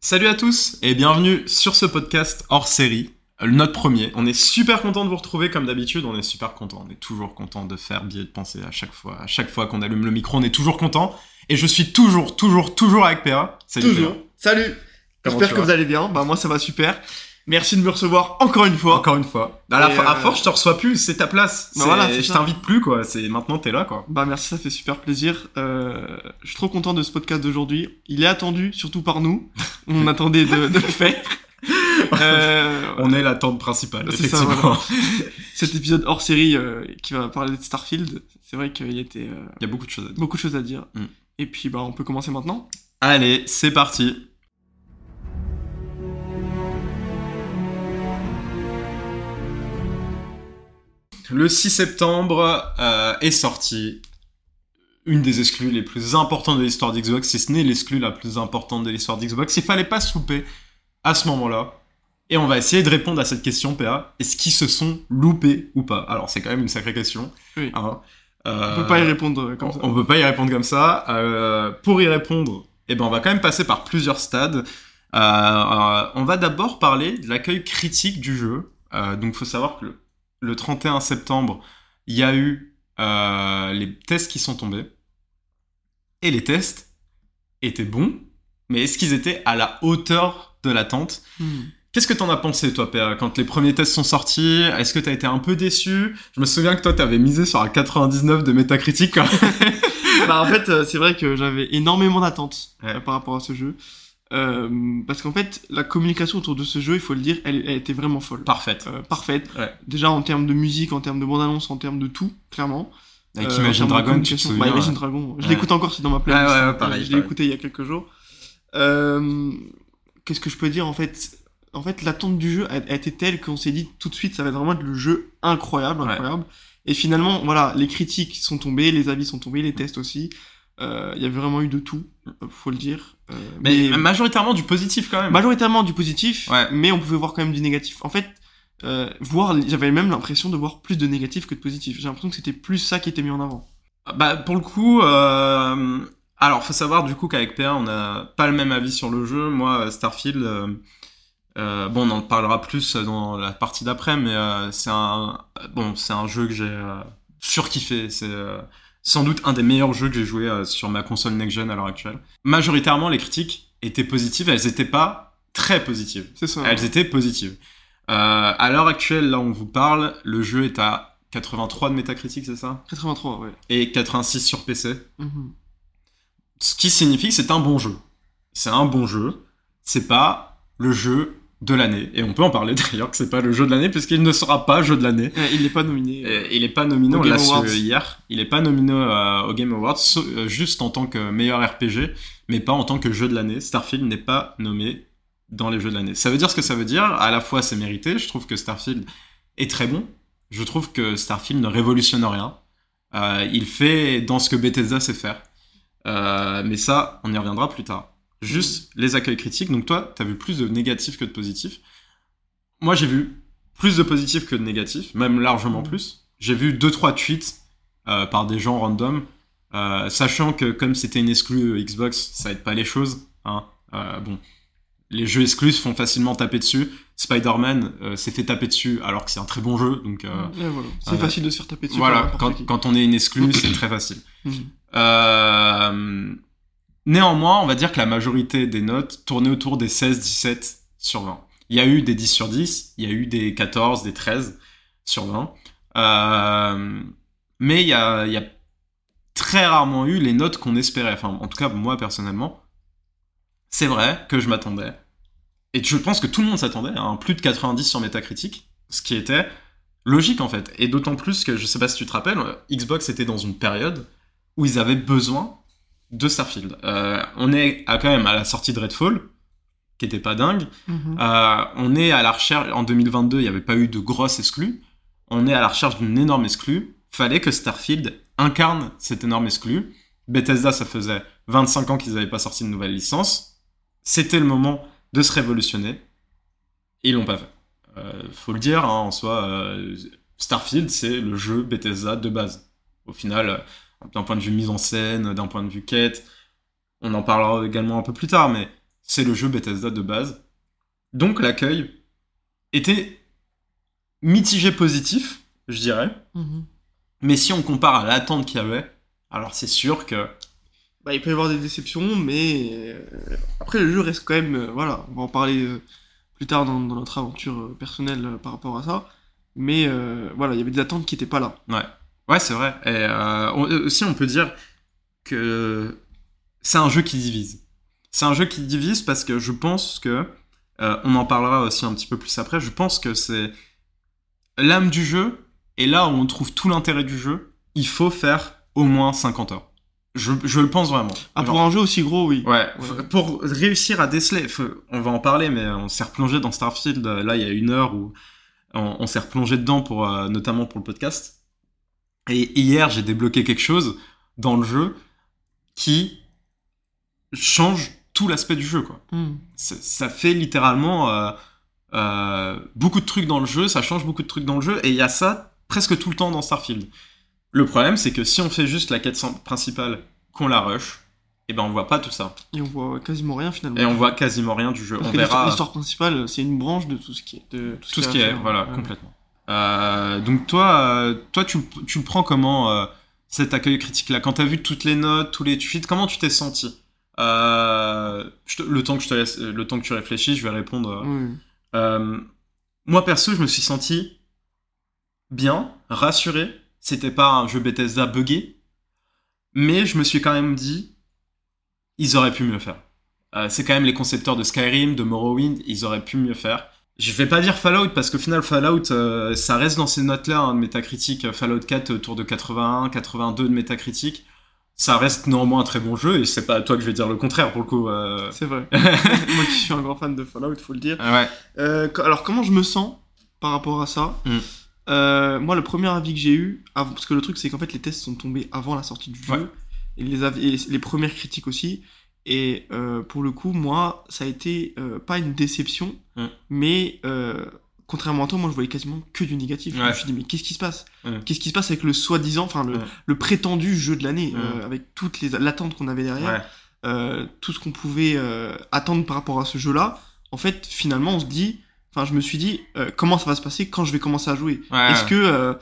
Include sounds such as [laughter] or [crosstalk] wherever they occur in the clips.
Salut à tous et bienvenue sur ce podcast hors série, euh, notre premier. On est super content de vous retrouver comme d'habitude, on est super content, on est toujours content de faire billet de pensée à chaque fois. À chaque fois qu'on allume le micro, on est toujours content. Et je suis toujours, toujours, toujours avec PA. Salut toujours. Salut J'espère que vous allez bien, bah moi ça va super. Merci de me recevoir encore une fois. Encore une fois. À, la à euh, force, je te reçois plus, c'est ta place. Bah voilà, je t'invite plus, quoi. C'est maintenant, t'es là, quoi. Bah merci, ça fait super plaisir. Euh, je suis trop content de ce podcast d'aujourd'hui. Il est attendu, surtout par nous. [laughs] On attendait de, de le faire. [laughs] Euh, on est l'attente principale, effectivement. Ça, [laughs] Cet épisode hors série euh, qui va parler de Starfield, c'est vrai qu'il y était. Il y a beaucoup de choses à dire. Beaucoup de choses à dire. Mm. Et puis, bah, on peut commencer maintenant. Allez, c'est parti. Le 6 septembre euh, est sorti une des exclus les plus importantes de l'histoire d'Xbox, si ce n'est l'exclus la plus importante de l'histoire d'Xbox. Il fallait pas se louper à ce moment-là. Et on va essayer de répondre à cette question, PA. Est-ce qu'ils se sont loupés ou pas? Alors, c'est quand même une sacrée question. Oui. Hein. Euh, on peut pas y répondre comme ça. On peut pas y répondre comme ça. Euh, pour y répondre, eh ben, on va quand même passer par plusieurs stades. Euh, on va d'abord parler de l'accueil critique du jeu. donc, faut savoir que le, le 31 septembre, il y a eu les tests qui sont tombés. Et les tests étaient bons, mais est-ce qu'ils étaient à la hauteur de l'attente? Hmm. Qu'est-ce que t'en as pensé, toi, PA, quand les premiers tests sont sortis? Est-ce que t'as été un peu déçu? Je me souviens que toi, t'avais misé sur un 99 de métacritique. [laughs] bah, en fait, euh, c'est vrai que j'avais énormément d'attentes euh, par rapport à ce jeu. Euh, parce qu'en fait, la communication autour de ce jeu, il faut le dire, elle, elle était vraiment folle. Parfaite. parfaite. Déjà en termes de musique, en termes de bande-annonce, en termes de tout, clairement. Avec Imagine Dragon, tu te souviens bah, Imagine Dragon. Je l'écoute encore, c'est dans ma playlist. Ouais, ouais, pareil, je l'ai écouté il y a quelques jours. Qu'est-ce que je peux dire en fait? En fait, l'attente du jeu a, été telle qu'on s'est dit tout de suite, ça va être vraiment le jeu incroyable, incroyable. Et finalement, voilà, les critiques sont tombées, les avis sont tombés, les tests aussi. Euh, il y avait vraiment eu de tout, faut le dire. Euh, mais, majoritairement du positif quand même. Majoritairement du positif, mais on pouvait voir quand même du négatif. En fait, euh, voir, j'avais même l'impression de voir plus de négatif que de positif. J'ai l'impression que c'était plus ça qui était mis en avant. Bah pour le coup, euh... alors faut savoir du coup qu'avec PA on n'a pas le même avis sur le jeu. Moi, Starfield euh, bon, on en parlera plus dans la partie d'après, mais c'est un bon, c'est un jeu que j'ai surkiffé. C'est sans doute un des meilleurs jeux que j'ai joué sur ma console next-gen à l'heure actuelle. Majoritairement, les critiques étaient positives. Elles n'étaient pas très positives. C'est ça. Elles étaient positives. à l'heure actuelle, là, on vous parle, le jeu est à 83 de métacritique, c'est ça? 83, ouais. Et 86 sur PC. Mhm. Ce qui signifie que c'est un bon jeu. C'est un bon jeu. C'est pas le jeu de l'année. Et on peut en parler d'ailleurs que c'est pas le jeu de l'année puisqu'il ne sera pas jeu de l'année. il n'est pas nominé. il n'est pas nominé, on l'a su hier. Il n'est pas nominé euh, au Game Awards euh, juste en tant que meilleur RPG, mais pas en tant que jeu de l'année. Starfield n'est pas nommé dans les jeux de l'année. Ça veut dire ce que ça veut dire. À la fois, c'est mérité. Je trouve que Starfield est très bon. Je trouve que Starfield ne révolutionne rien. Euh, il fait dans ce que Bethesda sait faire. mais ça, on y reviendra plus tard juste les accueils critiques. Donc toi, tu as vu plus de négatifs que de positifs. Moi, j'ai vu plus de positifs que de négatifs, même largement plus. J'ai vu deux trois tweets euh, par des gens random, euh, sachant que comme c'était une exclue Xbox, ça aide pas les choses. Hein. Euh, bon, les jeux exclus font facilement taper dessus. Spider-Man s'est fait taper dessus alors que c'est un très bon jeu, donc c'est facile de se faire taper dessus. Voilà, quand, quand, on est une exclue, c'est très facile. Néanmoins, on va dire que la majorité des notes tournaient autour des 16, 17 sur 20. Il y a eu des 10 sur 10, il y a eu des 14, des 13 sur 20. Euh, mais il y, a, très rarement eu les notes qu'on espérait. Enfin, en tout cas, moi personnellement, c'est vrai que je m'attendais. Et je pense que tout le monde s'attendait à un plus de 90 sur Metacritic, ce qui était logique en fait. Et d'autant plus que, je sais pas si tu te rappelles, Xbox était dans une période où ils avaient besoin de Starfield. Euh, on est à, quand même à la sortie de Redfall, qui était pas dingue. Mhm. Euh, on est à la recherche, en 2022, il n'y avait pas eu de grosse exclue. On est à la recherche d'une énorme exclue. Fallait que Starfield incarne cette énorme exclue. Bethesda, ça faisait 25 ans qu'ils n'avaient pas sorti de nouvelle licence. C'était le moment de se révolutionner. Et ils l'ont pas fait. Euh, faut le dire, hein, en soi, Starfield, c'est le jeu Bethesda de base. Au final, d'un point de vue mise en scène, d'un point de vue quête. On en parlera également un peu plus tard, mais c'est le jeu Bethesda de base. Donc l'accueil était mitigé positif, je dirais. Mhm. Mais si on compare à l'attente qu'il y avait, alors c'est sûr que Bah, il peut y avoir des déceptions, mais euh, après le jeu reste quand même. euh, voilà, on va en parler euh, plus tard dans, dans notre aventure personnelle par rapport à ça. Mais euh, voilà, il y avait des attentes qui n'étaient pas là. Ouais, ouais, c'est vrai. Et euh, on- euh, aussi, on peut dire que c'est un jeu qui divise. C'est un jeu qui divise parce que je pense que, euh, on en parlera aussi un petit peu plus après, je pense que c'est l'âme du jeu, et là où on trouve tout l'intérêt du jeu, il faut faire au moins 50 heures. Je, je le pense vraiment. Ah, Genre- pour un jeu aussi gros, oui. Ouais, pour réussir à déceler, on va en parler, mais on s'est replongé dans Starfield, là, il y a une heure où on, on s'est replongé dedans, pour, euh, notamment pour le podcast. Et hier, j'ai débloqué quelque chose dans le jeu qui change tout l'aspect du jeu, quoi. Hmm. Ça, fait littéralement euh, euh, beaucoup de trucs dans le jeu, ça change beaucoup de trucs dans le jeu, et il y a ça presque tout le temps dans Starfield. Le problème, c'est que si on fait juste la quête principale, qu'on la rush, et ben on voit pas tout ça. Et on voit quasiment rien finalement. Et on voit quasiment rien du jeu. Parce on l'histoire- verra L'histoire principale, c'est une branche de tout ce qui est. De tout, tout ce qui est, voilà, Ouais. complètement. Euh, donc toi, euh, toi tu, tu le prends comment euh, cet accueil critique là Quand t'as vu toutes les notes, tous les tweets, comment tu t'es senti? Te- le temps que je te laisse, le temps que tu réfléchis, je vais répondre. Oui. Moi perso, je me suis senti bien, rassuré. C'était pas un jeu Bethesda buggé, mais je me suis quand même dit, ils auraient pu mieux faire. Euh, c'est quand même les concepteurs de Skyrim, de Morrowind, ils auraient pu mieux faire. Je vais pas dire Fallout parce qu'au final Fallout, euh, ça reste dans ces notes-là hein, de métacritique. Fallout 4 autour de 81, 82 de métacritique. Ça reste néanmoins un très bon jeu et c'est pas à toi que je vais dire le contraire pour le coup. euh. C'est vrai. [laughs] Moi qui suis un grand fan de Fallout, faut le dire. ouais. Euh, alors comment je me sens par rapport à ça? Mm. Euh, Moi le premier avis que j'ai eu, avant- parce que le truc c'est qu'en fait les tests sont tombés avant la sortie du jeu, Ouais. et, les avis, et les, les premières critiques aussi, et euh, pour le coup moi ça a été euh, pas une déception, mais euh, contrairement à toi moi je voyais quasiment que du négatif. Je me suis dit mais qu'est-ce qui se passe? Qu'est-ce qui se passe avec le soi-disant, enfin le, le prétendu jeu de l'année, avec toutes les l'attente qu'on avait derrière Ouais. tout ce qu'on pouvait attendre par rapport à ce jeu-là, en fait, finalement, on se dit, enfin, je me suis dit, comment ça va se passer? Quand je vais commencer à jouer? Ouais. Est-ce que,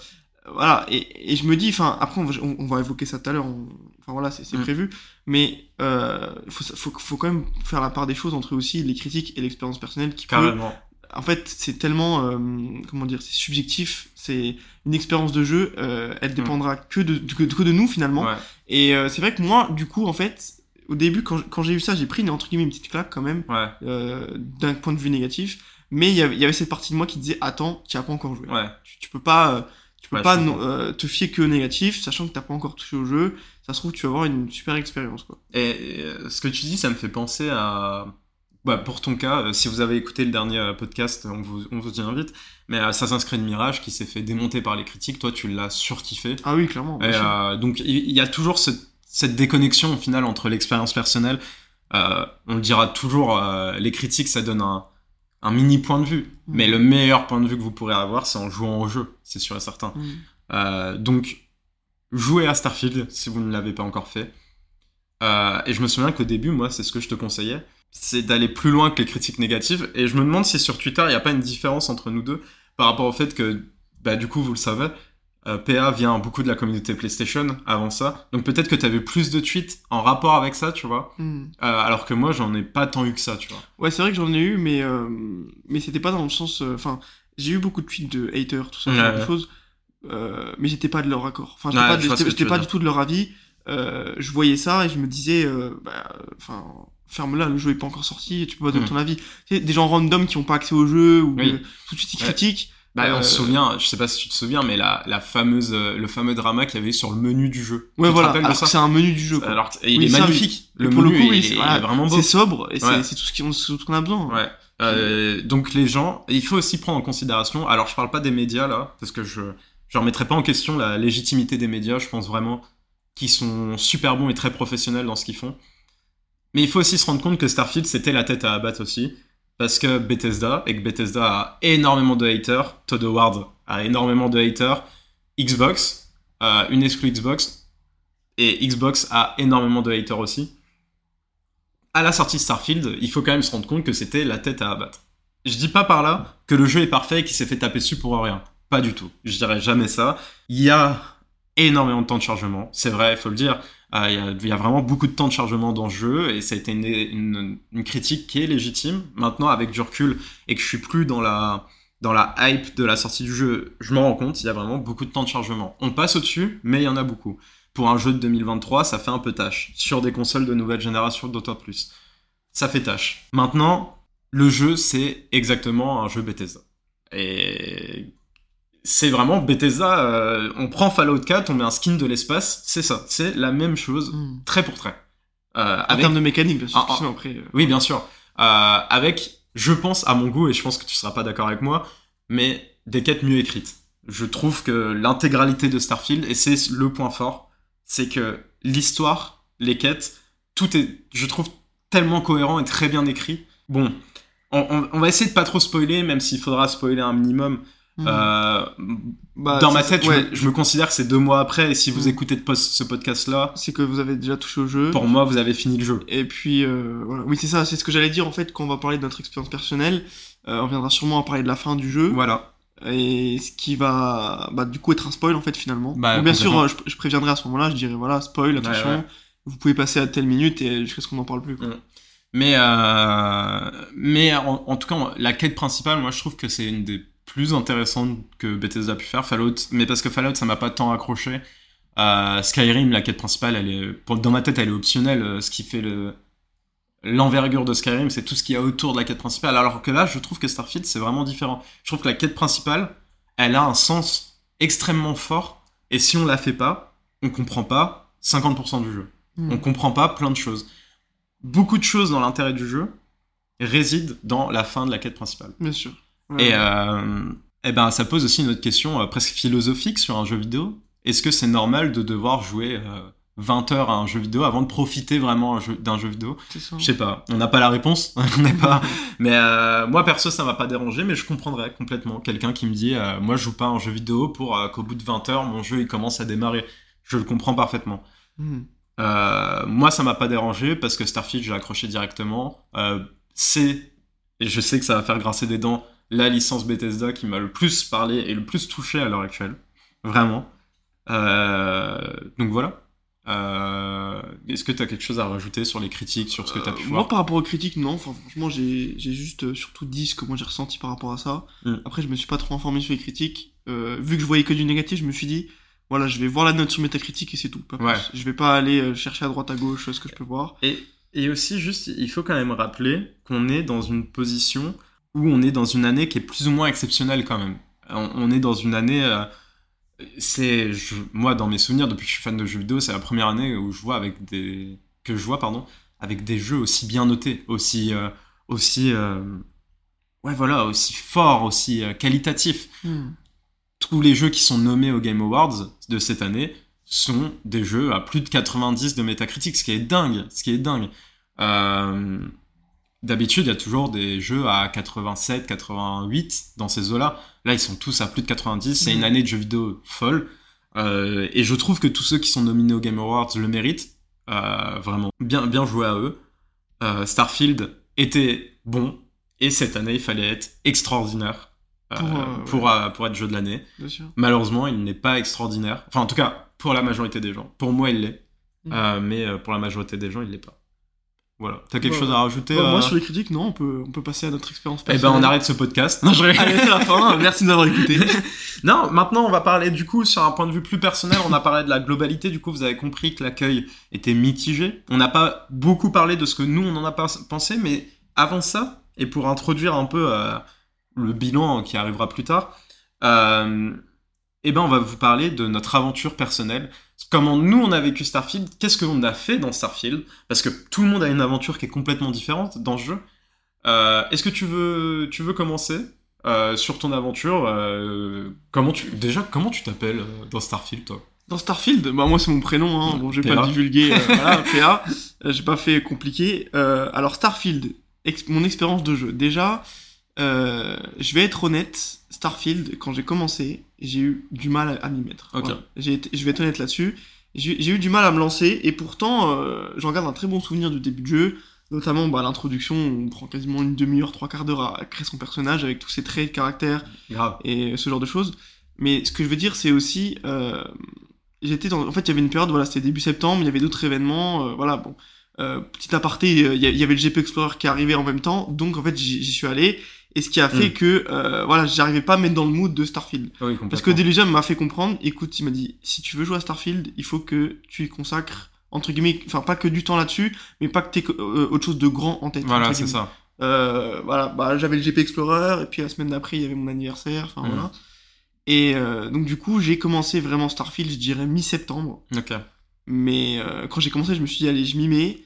voilà, et, et je me dis, enfin, après, on va, on- on va évoquer ça tout à l'heure, enfin voilà, c'est Mm. prévu, mais euh, faut, faut, faut quand même faire la part des choses entre aussi les critiques et l'expérience personnelle qui peut, Carrément. en fait, c'est tellement, euh, comment dire, c'est subjectif, c'est une expérience de jeu, euh, elle dépendra que, de, que, que de nous finalement. Mm. Ouais. Et euh, c'est vrai que moi, du coup, en fait, au début, quand, quand j'ai eu ça, j'ai pris une, entre guillemets une petite claque quand même, Ouais. euh, d'un point de vue négatif. Mais il y avait- il y avait cette partie de moi qui disait Attends, tu n'as pas encore joué. Ouais. Tu, tu peux pas, euh, tu peux Ouais, pas non- euh, te fier que au négatif, sachant que t'as pas encore touché au jeu. Ça se trouve, tu vas avoir une super expérience. Quoi. Et euh, ce que tu dis, ça me fait penser à. Bah, pour ton cas, euh, si vous avez écouté le dernier podcast, on vous, on vous y invite. Mais Assassin's Creed Mirage qui s'est fait démonter par les critiques, toi tu l'as surkiffé. Ah oui, clairement. Et, euh, donc il y, a toujours ce- cette déconnexion au final entre l'expérience personnelle. Euh, on le dira toujours, les critiques ça donne un, un mini point de vue. Mm. Mais le meilleur point de vue que vous pourrez avoir, c'est en jouant au jeu, c'est sûr et certain. Mm. Euh, donc, jouez à Starfield si vous ne l'avez pas encore fait. Euh, et je me souviens qu'au début, moi, c'est ce que je te conseillais, c'est d'aller plus loin que les critiques négatives. Et je me demande si sur Twitter, il n'y a pas une différence entre nous deux par rapport au fait que, bah, du coup, vous le savez, euh, PA vient beaucoup de la communauté PlayStation avant ça. Donc peut-être que tu avais plus de tweets en rapport avec ça, tu vois. Mm. Euh, alors que moi, j'en ai pas tant eu que ça, tu vois. Ouais, c'est vrai que j'en ai eu, mais, euh, mais c'était pas dans le sens. Enfin, j'ai eu beaucoup de tweets de haters, tout ça, Ouais, de choses, mais j'étais pas de leur accord. Enfin, j'étais Ouais, pas, du tout de leur avis. Je voyais ça et je me disais, bah, enfin, ferme-la, le jeu est pas encore sorti, tu peux pas donner Mm. ton avis. Tu sais, des gens random qui ont pas accès au jeu ou Oui. tout de suite ils critiquent. Bah, on Euh, se souvient, je sais pas si tu te souviens, mais la, la fameuse, euh, le fameux drama qu'il y avait sur le menu du jeu. Ouais, Tu voilà. Alors c'est un menu du jeu. quoi. Alors, et il Oui, est magnifique. Le pour menu, le coup, il, est- c'est- il voilà, est vraiment beau. C'est sobre et c'est Ouais. c'est tout ce qu'on tout ce qu'on a besoin. Ouais. Euh, donc les gens, il faut aussi prendre en considération. Alors je parle pas des médias là, parce que je je remettrai pas en question la légitimité des médias. Je pense vraiment qu'ils sont super bons et très professionnels dans ce qu'ils font. Mais il faut aussi se rendre compte que Starfield c'était la tête à abattre aussi, parce que Bethesda et que Bethesda a énormément de haters. Todd Howard a énormément de haters. Xbox, euh, une exclue Xbox, et Xbox a énormément de haters aussi. à la sortie de Starfield, il faut quand même se rendre compte que c'était la tête à abattre. Je dis pas par là que le jeu est parfait et qu'il s'est fait taper dessus pour rien. Pas du tout. Je dirais jamais ça. Il y a énormément de temps de chargement. C'est vrai, il faut le dire. Euh, il, y a, vraiment beaucoup de temps de chargement dans le jeu et ça a été une, critique qui est légitime. Maintenant, avec du recul et que je suis plus dans la, dans la hype de la sortie du jeu, je me rends compte, il y a vraiment beaucoup de temps de chargement. On passe au-dessus, mais il y en a beaucoup. Pour un jeu de 2023, ça fait un peu tâche. Sur des consoles de nouvelle génération, d'autant plus. Ça fait tâche. Maintenant, le jeu, c'est exactement un jeu Bethesda. Et c'est vraiment Bethesda. Euh, on prend Fallout 4, on met un skin de l'espace, c'est ça. C'est la même chose, mm. trait pour trait. Euh, en avec... termes de mécanique, bien sûr. Ah, ah, après, euh... Oui, bien sûr. Avec, je pense, à mon goût, et je pense que tu seras pas d'accord avec moi, mais des quêtes mieux écrites. Je trouve que l'intégralité de Starfield, et c'est le point fort, c'est que l'histoire, les quêtes, tout est, je trouve, tellement cohérent et très bien écrit. Bon, on, on, on va essayer de pas trop spoiler, même s'il faudra spoiler un minimum. Mmh. Euh, bah, dans ma tête, je, me, je, me, considère que c'est deux mois après, et si vous mmh. écoutez ce podcast-là, c'est que vous avez déjà touché au jeu. Pour moi, vous avez fini le jeu. Et puis, euh, voilà. Oui, c'est ça, c'est ce que j'allais dire en fait quand on va parler de notre expérience personnelle. Euh, on viendra sûrement à parler de la fin du jeu. Voilà. Et ce qui va, bah, du coup, être un spoil en fait finalement. Bah, bien sûr, je, je, préviendrai à ce moment-là, je dirais voilà, spoil, attention, ouais, ouais. vous pouvez passer à telle minute et jusqu'à ce qu'on n'en parle plus. Quoi. Mmh. Mais, mais en, en, tout cas, la quête principale, moi, je trouve que c'est une des plus intéressante que Bethesda a pu faire. Fallout, mais parce que Fallout, ça m'a pas tant accroché. Euh, Skyrim, la quête principale, elle est, dans ma tête, elle est optionnelle. Euh, ce qui fait le, l'envergure de Skyrim, c'est tout ce qu'il y a autour de la quête principale. Alors que là, je trouve que Starfield, c'est vraiment différent. Je trouve que la quête principale, elle a un sens extrêmement fort. Et si on la fait pas, on comprend pas 50% du jeu. Mmh. On comprend pas plein de choses. Beaucoup de choses dans l'intérêt du jeu résident dans la fin de la quête principale. Bien sûr. Et, euh, et ben, ça pose aussi une autre question euh, presque philosophique sur un jeu vidéo. Est-ce que c'est normal de devoir jouer euh, 20 heures à un jeu vidéo avant de profiter vraiment d'un jeu vidéo? Je sais pas. On n'a pas la réponse. [laughs] on n'est pas. [laughs] mais euh, moi perso, ça m'a pas dérangé, mais je comprendrais complètement quelqu'un qui me dit, euh, moi je joue pas à un jeu vidéo pour qu'au bout de 20 heures mon jeu il commence à démarrer. Je le comprends parfaitement. Mm. moi, ça m'a pas dérangé parce que Starfield, j'ai accroché directement. c'est et je sais que ça va faire grincer des dents la licence Bethesda qui m'a le plus parlé et le plus touché à l'heure actuelle. Vraiment. Euh, donc voilà. Euh, Est-ce que tu as quelque chose à rajouter sur les critiques, sur ce que tu as pu euh, voir Moi, par rapport aux critiques, non. Enfin, franchement, j'ai juste surtout dit ce que moi j'ai ressenti par rapport à ça. Mm. Après, je me suis pas trop informé sur les critiques. Vu que je voyais que du négatif, je me suis dit, voilà, je vais voir la note sur Metacritic et c'est tout. Pas ouais. Je vais pas aller chercher à droite à gauche ce que je peux voir. Et, et aussi, juste, il faut quand même rappeler qu'on est dans une position où on est dans une année qui est plus ou moins exceptionnelle quand même. On, on est dans une année. Euh, c'est moi dans mes souvenirs depuis que je suis fan de jeux vidéo, c'est la première année où je vois avec des que je vois pardon avec des jeux aussi bien notés, aussi euh, aussi euh, ouais voilà aussi forts, aussi qualitatifs. Mm. Tous les jeux qui sont nommés aux Game Awards de cette année sont des jeux à plus de 90 de Metacritic, ce qui est dingue, ce qui est dingue. Euh, D'habitude, il y a toujours des jeux à 87, 88 dans ces eaux-là. Là, ils sont tous à plus de 90. C'est une année de jeux vidéo folle. Euh, et je trouve que tous ceux qui sont nominés aux Game Awards le méritent. Euh, vraiment, bien, bien joué à eux. Euh, Starfield était bon. Et cette année, il fallait être extraordinaire pour, pour, ouais. pour, être jeu de l'année. Malheureusement, il n'est pas extraordinaire. Enfin, en tout cas, pour la majorité des gens. Pour moi, il l'est. Mmh. mais pour la majorité des gens, il l'est pas. Voilà. T'as quelque bah, chose à rajouter bah, euh... Moi, sur les critiques, non, on peut, on peut passer à notre expérience personnelle. Eh ben, on arrête ce podcast. Non, je Allez, c'est la fin. [laughs] Merci de nous avoir écoutés. [laughs] non, maintenant, on va parler, du coup, sur un point de vue plus personnel. On a parlé de la globalité. Du coup, vous avez compris que l'accueil était mitigé. On n'a pas beaucoup parlé de ce que nous, on en a pensé, mais avant ça, et pour introduire un peu euh, le bilan qui arrivera plus tard, euh, eh ben, on va vous parler de notre aventure personnelle. Comment nous, on a vécu Starfield, qu'est-ce qu'on a fait dans Starfield, parce que tout le monde a une aventure qui est complètement différente dans ce jeu. Euh, Est-ce que tu veux, tu veux commencer euh, sur ton aventure euh, comment tu, Déjà, comment tu t'appelles dans Starfield, toi? Dans Starfield, bah moi c'est mon prénom, hein. bon je vais pas le divulguer, euh, [laughs] voilà, PA, j'ai pas fait compliqué. alors Starfield, ex mon expérience de jeu. Déjà, euh, je vais être honnête, Starfield, quand j'ai commencé, j'ai eu du mal à, m'y mettre. Okay. Voilà. je vais être honnête là-dessus. J'ai eu du mal à me lancer, et pourtant, euh, j'en garde un très bon souvenir du début de jeu. Notamment, bah, l'introduction, on prend quasiment une demi-heure, trois quarts d'heure à créer son personnage avec tous ses traits de caractère Grave. et ce genre de choses. Mais ce que je veux dire, c'est aussi, euh, j'étais en fait, il y avait une période, voilà, c'était début septembre, il y avait d'autres événements, euh, voilà, bon, euh, petit aparté, il y, y avait le GP Explorer qui arrivait en même temps, donc en fait, j'y suis allé, et ce qui a fait Mm. que, euh, voilà, j'arrivais pas à me mettre dans le mood de Starfield. Oui. Parce que Delusion m'a fait comprendre, écoute, il m'a dit, si tu veux jouer à Starfield, il faut que tu y consacres, entre guillemets, enfin, pas que du temps là-dessus, mais pas que t'aies euh, autre chose de grand en tête. Voilà, c'est ça. Euh, voilà, bah, j'avais le GP Explorer, et puis la semaine d'après, il y avait mon anniversaire, enfin Mhm. voilà. Et euh, donc, du coup, j'ai commencé vraiment Starfield, je dirais mi-septembre. Ok. Mais euh, quand j'ai commencé, je me suis dit, allez, je m'y mets,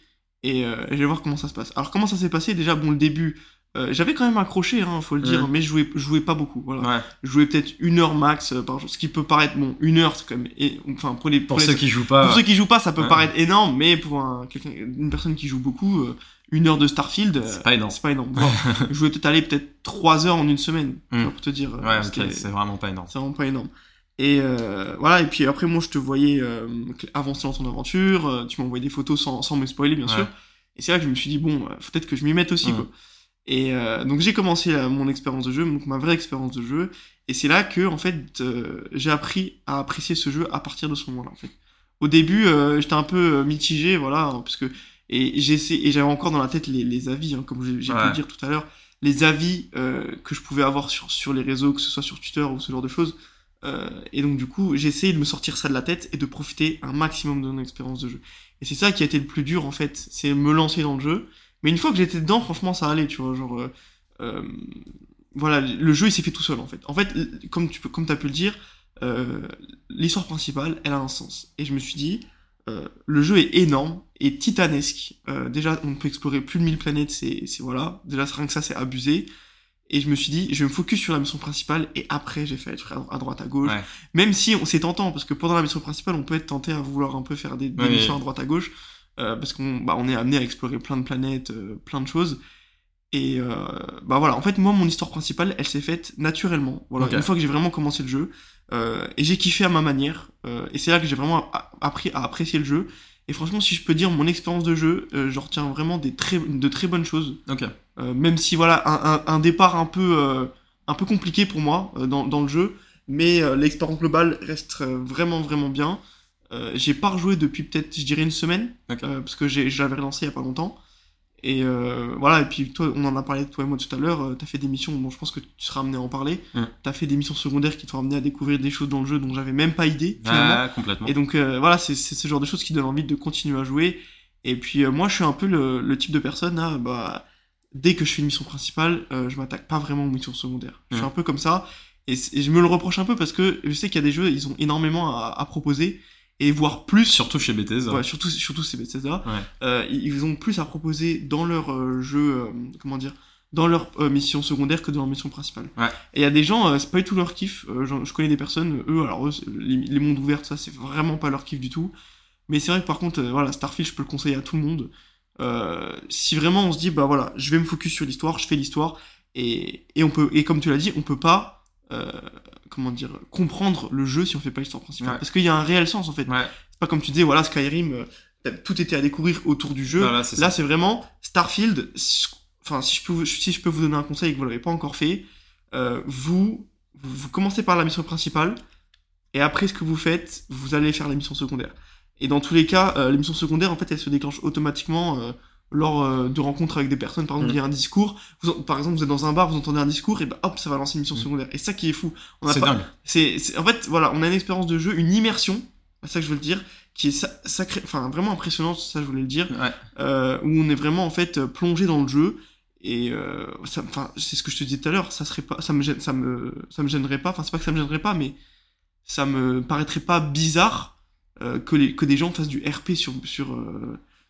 et je vais voir comment ça se passe. Alors, comment ça s'est passé? Déjà, bon, le début, euh, j'avais quand même accroché, hein, faut le dire, mais je jouais, je jouais pas beaucoup. Voilà. Ouais. Je jouais peut-être une heure max euh, par jour, ce qui peut paraître, bon, une heure, c'est quand même. et- enfin, pour les, Pour ceux qui jouent pas. pour ceux qui jouent pas, ça peut Ouais. paraître énorme, mais pour un, une personne qui joue beaucoup, euh, une heure de Starfield, euh, C'est pas énorme. c'est pas énorme. Bon, [laughs] je voulais peut-être aller peut-être trois heures en une semaine, Mm. pour te dire. euh, Ouais, ok, c'était- c'est vraiment pas énorme. c'est vraiment pas énorme. Et euh, voilà, et puis après, moi, je te voyais euh, avancer dans ton aventure, euh, tu m'envoyais des photos sans, sans me spoiler, bien Ouais. sûr. Et c'est là que je me suis dit, bon, euh, peut-être que je m'y mette aussi, Mm. quoi. Et euh, donc, j'ai commencé euh, mon expérience de jeu, donc ma vraie expérience de jeu. Et c'est là que, en fait, euh, j'ai appris à apprécier ce jeu à partir de ce moment-là, en fait. Au début, euh, j'étais un peu mitigé, voilà, hein, parce que. Et essayé- et j'avais encore dans la tête les, les avis, hein, comme j'ai pu le dire tout à l'heure, les avis que je pouvais avoir sur, sur les réseaux, que ce soit sur Twitter ou ce genre de choses. Et donc du coup, j'ai essayé de me sortir ça de la tête et de profiter un maximum de mon expérience de jeu. Et c'est ça qui a été le plus dur en fait, c'est me lancer dans le jeu. Mais une fois que j'étais dedans, franchement, ça allait, tu vois, genre... euh, euh, voilà, le jeu il s'est fait tout seul en fait. En fait, comme tu peux, comme as pu le dire, euh, l'histoire principale, elle a un sens. Et je me suis dit, euh, le jeu est énorme et titanesque. Euh, déjà, on peut explorer plus de 1000 planètes, c'est voilà. Déjà, rien que ça, c'est abusé. Et je me suis dit, je vais me focus sur la mission principale et après, j'ai fait à droite à gauche. Ouais. Même si on c'est tentant, parce que pendant la mission principale, on peut être tenté à vouloir un peu faire des, missions à droite à gauche, euh, parce qu'on bah, on est amené à explorer plein de planètes, euh, plein de choses. Et euh, bah voilà, en fait, moi, mon histoire principale, elle s'est faite naturellement. Voilà, une fois que j'ai vraiment commencé le jeu, et j'ai kiffé à ma manière. et c'est là que j'ai vraiment appris à apprécier le jeu. Et franchement, si je peux dire mon expérience de jeu, euh, j'en retiens vraiment des très, de très bonnes choses. Euh, même si voilà un, un- un départ un peu euh, un peu compliqué pour moi dans, dans le jeu mais l'expérience globale reste vraiment vraiment bien Euh, j'ai pas rejoué depuis peut-être je dirais une semaine Ok. euh, parce que l'avais relancé il y a pas longtemps et euh, voilà et puis toi on en a parlé toi et moi tout à l'heure t'as fait des missions bon je pense que tu seras amené à en parler Mm. t'as fait des missions secondaires qui t'ont amené à découvrir des choses dans le jeu dont j'avais même pas idée finalement Ouais, complètement. et donc voilà, c'est c'est ce genre de choses qui donnent envie de continuer à jouer. Et puis moi, je suis un peu le, le type de personne à, bah, dès que je fais une mission principale, je m'attaque pas vraiment aux missions secondaires. Je suis un peu comme ça. Et, je me le reproche un peu parce que je sais qu'il y a des jeux, ils ont énormément à, à proposer. Et voire plus. Surtout chez Bethesda. Ouais, surtout, surtout ces Bethesda. Ouais. Euh, ils ont plus à proposer dans leur euh, jeu, euh, comment dire, dans leur euh, mission secondaire que dans leur mission principale. Ouais. Et il y a des gens, euh, c'est pas du tout leur kiff. Euh, j'en- je connais des personnes, eux, alors eux, les, les mondes ouverts, ça, c'est vraiment pas leur kiff du tout. Mais c'est vrai que par contre, voilà, Starfield, je peux le conseiller à tout le monde. Euh, si vraiment on se dit, bah voilà, je vais me focus sur l'histoire, je fais l'histoire, et, et on peut, et comme tu l'as dit, on peut pas, euh, comment dire, comprendre le jeu si on fait pas l'histoire principale. Ouais. Parce qu'il y a un réel sens en fait. Ouais. C'est pas comme tu disais, voilà, Skyrim, euh, tout était à découvrir autour du jeu. Voilà, Là, c'est vraiment Starfield. Enfin, si je peux, vous- si je peux vous donner un conseil et que vous l'avez pas encore fait, euh, vous, vous, commencez par la mission principale et après ce que vous faites, vous allez faire les missions secondaires. Et dans tous les cas, euh, les missions secondaires, en fait, elles se déclenchent automatiquement euh, lors euh, de rencontres avec des personnes. Par exemple, Mm. il y a un discours. Vous par exemple, vous êtes dans un bar, vous entendez un discours, et bah hop, ça va lancer une mission Mm. secondaire. Et ça qui est fou. On a C'est pas- dingue. c'est, en fait, voilà, on a une expérience de jeu, une immersion, c'est ça que je veux le dire, qui est sa- sacré, enfin vraiment impressionnante, ça je voulais le dire, Ouais. euh, où on est vraiment en fait plongé dans le jeu. Et euh, enfin, c'est ce que je te disais tout à l'heure, ça serait pas, ça me gêne, ça me, ça me gênerait pas. Enfin, c'est pas que ça me gênerait pas, mais ça me paraîtrait pas bizarre euh, que les, que des gens fassent du RP sur sur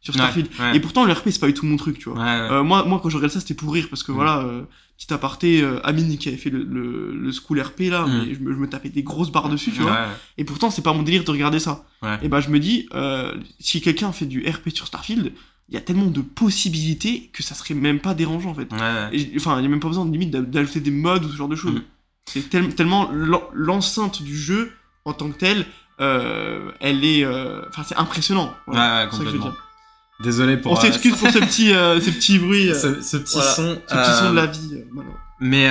sur Starfield. Ouais, ouais. Et pourtant, le RP c'est pas du tout mon truc, tu vois. Ouais. Euh, moi, moi, quand je regarde ça, c'était pour rire parce que Mm. voilà, euh, petit aparté, euh, Amine qui avait fait le, le, le school RP là, Mm. mais je me, je me tapais des grosses barres dessus, tu vois. Et pourtant, c'est pas mon délire de regarder ça. Et bah, je me dis, euh, si quelqu'un fait du RP sur Starfield, il y a tellement de possibilités que ça serait même pas dérangeant en fait. Enfin, il y a même pas besoin limite d'a- d'ajouter des modes ou ce genre de choses. Mm. C'est tel- tellement l'en- l'enceinte du jeu en tant que telle, euh, elle est, enfin, c'est impressionnant. Voilà, Ouais, c'est ça que je veux complètement. dire. Désolé pour. On s'excuse pour ce petit, euh, ce petit bruit. [laughs] ce, ce, petit son. Ce petit son de la vie. Mais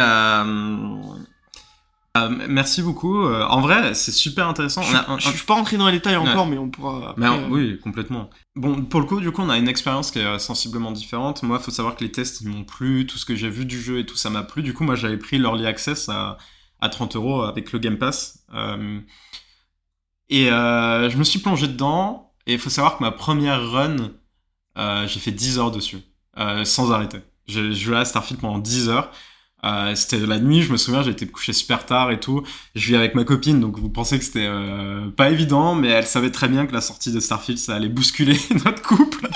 euh, merci beaucoup. Euh, en vrai, c'est super intéressant. Je, on a, je, suis pas rentré dans les détails encore, mais on pourra. mais euh, oui, complètement. Bon, pour le coup, du coup, on a une expérience qui est sensiblement différente. Moi, il faut savoir que les tests, ils m'ont plu. Tout ce que j'ai vu du jeu et tout, ça m'a plu. Du coup, moi, j'avais pris l'Early Access à, à 30 euros avec le Game Pass. et je me suis plongé dedans. Et il faut savoir que ma première run, j'ai fait 10 heures dessus, sans arrêter. J'ai joué à Starfield pendant 10 heures. Euh, c'était la nuit, je me souviens, été couché super tard et tout. Je vis avec ma copine, donc vous pensez que c'était euh, pas évident, mais elle savait très bien que la sortie de Starfield, ça allait bousculer [laughs] notre couple.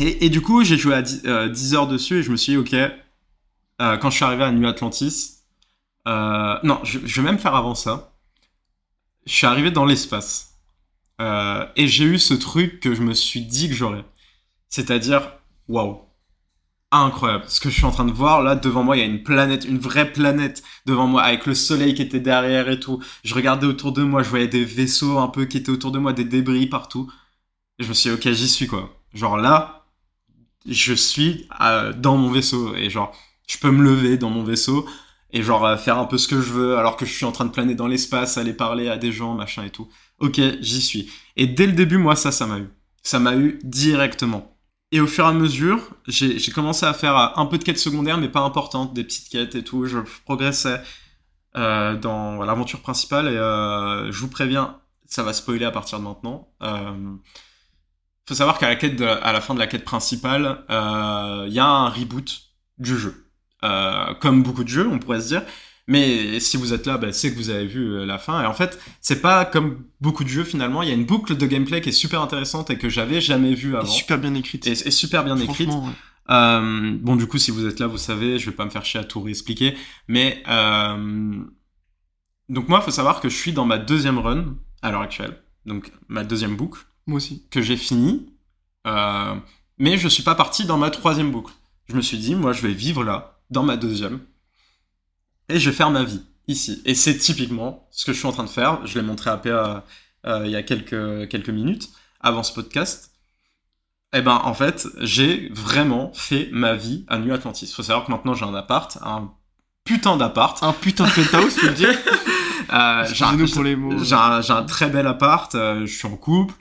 et, du coup, j'ai joué à 10, euh, heures dessus et je me suis dit, ok, euh, quand je suis arrivé à New Atlantis, euh, non, je, vais même faire avant ça. Je suis arrivé dans l'espace. Et j'ai eu ce truc que je me suis dit que j'aurais. C'est-à-dire, waouh incroyable. Ce que je suis en train de voir, là, devant moi, il y a une planète, une vraie planète devant moi, avec le soleil qui était derrière et tout. Je regardais autour de moi, je voyais des vaisseaux un peu qui étaient autour de moi, des débris partout. Et je me suis dit, ok, j'y suis, quoi. Genre là, je suis euh, dans mon vaisseau. Et genre, je peux me lever dans mon vaisseau et genre euh, faire un peu ce que je veux alors que je suis en train de planer dans l'espace, aller parler à des gens, machin et tout. Ok, j'y suis. Et dès le début, moi, ça, ça m'a eu. Ça m'a eu directement. Et au fur et à mesure, j'ai commencé à faire un peu de quêtes secondaires, mais pas importantes, des petites quêtes et tout. Je progressais euh, dans l'aventure principale et euh, je vous préviens, ça va spoiler à partir de maintenant. Euh, faut savoir qu'à la la fin de la quête principale, euh, il y a un reboot du jeu. Euh, comme beaucoup de jeux, on pourrait se dire. Mais si vous êtes là, bah, c'est que vous avez vu euh, la fin. Et en fait, c'est pas comme beaucoup de jeux finalement. Il y a une boucle de gameplay qui est super intéressante et que j'avais jamais vue avant. Et super bien écrite. Et, super bien écrite. Euh, bon, du coup, si vous êtes là, vous savez, je vais pas me faire chier à tout réexpliquer. Mais euh... donc moi, faut savoir que je suis dans ma deuxième run à l'heure actuelle. Donc ma deuxième boucle. Moi aussi. Que j'ai fini. Euh... Mais je suis pas parti dans ma troisième boucle. Je me suis dit, moi, je vais vivre là, dans ma deuxième et je vais faire ma vie ici. Et c'est typiquement ce que je suis en train de faire. Je l'ai montré à PA euh, il y a quelques, quelques minutes avant ce podcast. Eh ben, en fait, j'ai vraiment fait ma vie à New Atlantis. Faut savoir que maintenant j'ai un appart, un putain d'appart. Un putain de penthouse, tu veux dire [laughs] euh, J'ai un, un, très bel appart, euh, je suis en couple.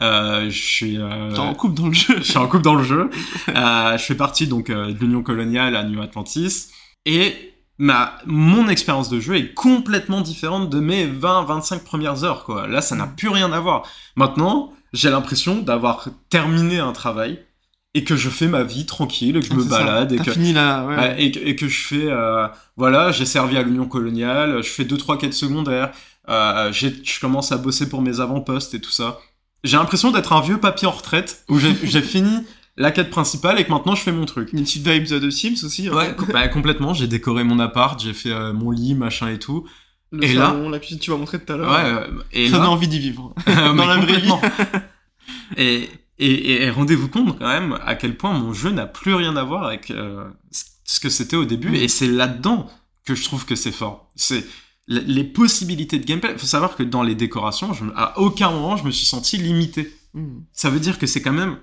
Euh, je suis euh, en couple dans le jeu. [laughs] je suis en couple dans le jeu. [laughs] euh, je fais partie donc euh, de l'Union coloniale à New Atlantis et ma, mon expérience de jeu est complètement différente de mes 20-25 premières heures, quoi. Là, ça n'a mm. plus rien à voir. Maintenant, j'ai l'impression d'avoir terminé un travail et que je fais ma vie tranquille, que je me balade et que, fini là, ouais. et, que, et, que, je fais, euh, voilà, j'ai servi à l'Union coloniale, je fais deux trois quêtes secondaires, euh, je commence à bosser pour mes avant-postes et tout ça. J'ai l'impression d'être un vieux papier en retraite où j'ai [laughs] fini la quête principale et que maintenant je fais mon truc. Une petite vibe de Sims aussi. Hein. Ouais, bah, complètement. J'ai décoré mon appart, j'ai fait euh, mon lit, machin et tout. Le et salon, là, la cuisine, tu vas montrer tout à l'heure. Ouais, euh, et ça donne envie d'y vivre. [laughs] Dans la vraie vie. [laughs] et et, et rendez-vous compte quand même à quel point mon jeu n'a plus rien à voir avec euh, ce que c'était au début. Et c'est là-dedans que je trouve que c'est fort. C'est les possibilités de gameplay. Il faut savoir que dans les décorations, je, à aucun moment je me suis senti limité. Mm. Ça veut dire que c'est quand même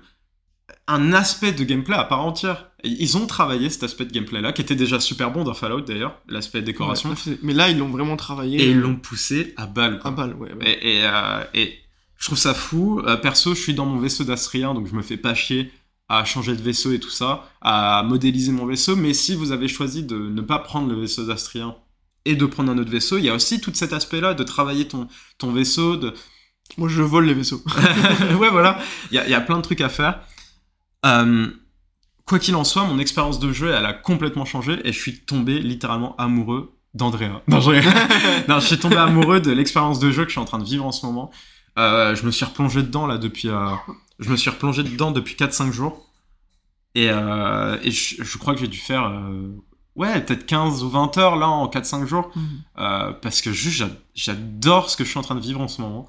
un aspect de gameplay à part entière. Ils ont travaillé cet aspect de gameplay là, qui était déjà super bon dans Fallout d'ailleurs, l'aspect décoration. mais là, ils l'ont vraiment travaillé. Et ils l'ont poussé à balle. À balle, ouais. ouais. Et, et, euh, et, je trouve ça fou. Euh, perso, je suis dans mon vaisseau d'Astrien, donc je me fais pas chier à changer de vaisseau et tout ça, à modéliser mon vaisseau. Mais si vous avez choisi de ne pas prendre le vaisseau d'Astrien et de prendre un autre vaisseau, il y a aussi tout cet aspect-là de travailler ton, ton vaisseau. De... Moi, je vole les vaisseaux. [laughs] ouais, voilà. Il y a, y a plein de trucs à faire. Euh, quoi qu'il en soit, mon expérience de jeu, elle a complètement changé et je suis tombé littéralement amoureux d'Andrea. [laughs] [laughs] Non, je... suis tombé amoureux de l'expérience de jeu que je suis en train de vivre en ce moment. Euh, je me suis replongé dedans là depuis. Euh... Je me suis replongé dedans depuis 4-5 jours. Et, euh, et je, je, crois que j'ai dû faire. Ouais, peut-être 15 ou 20 heures là en 4-5 jours. Mmh. parce que juste, j'adore ce que je suis en train de vivre en ce moment.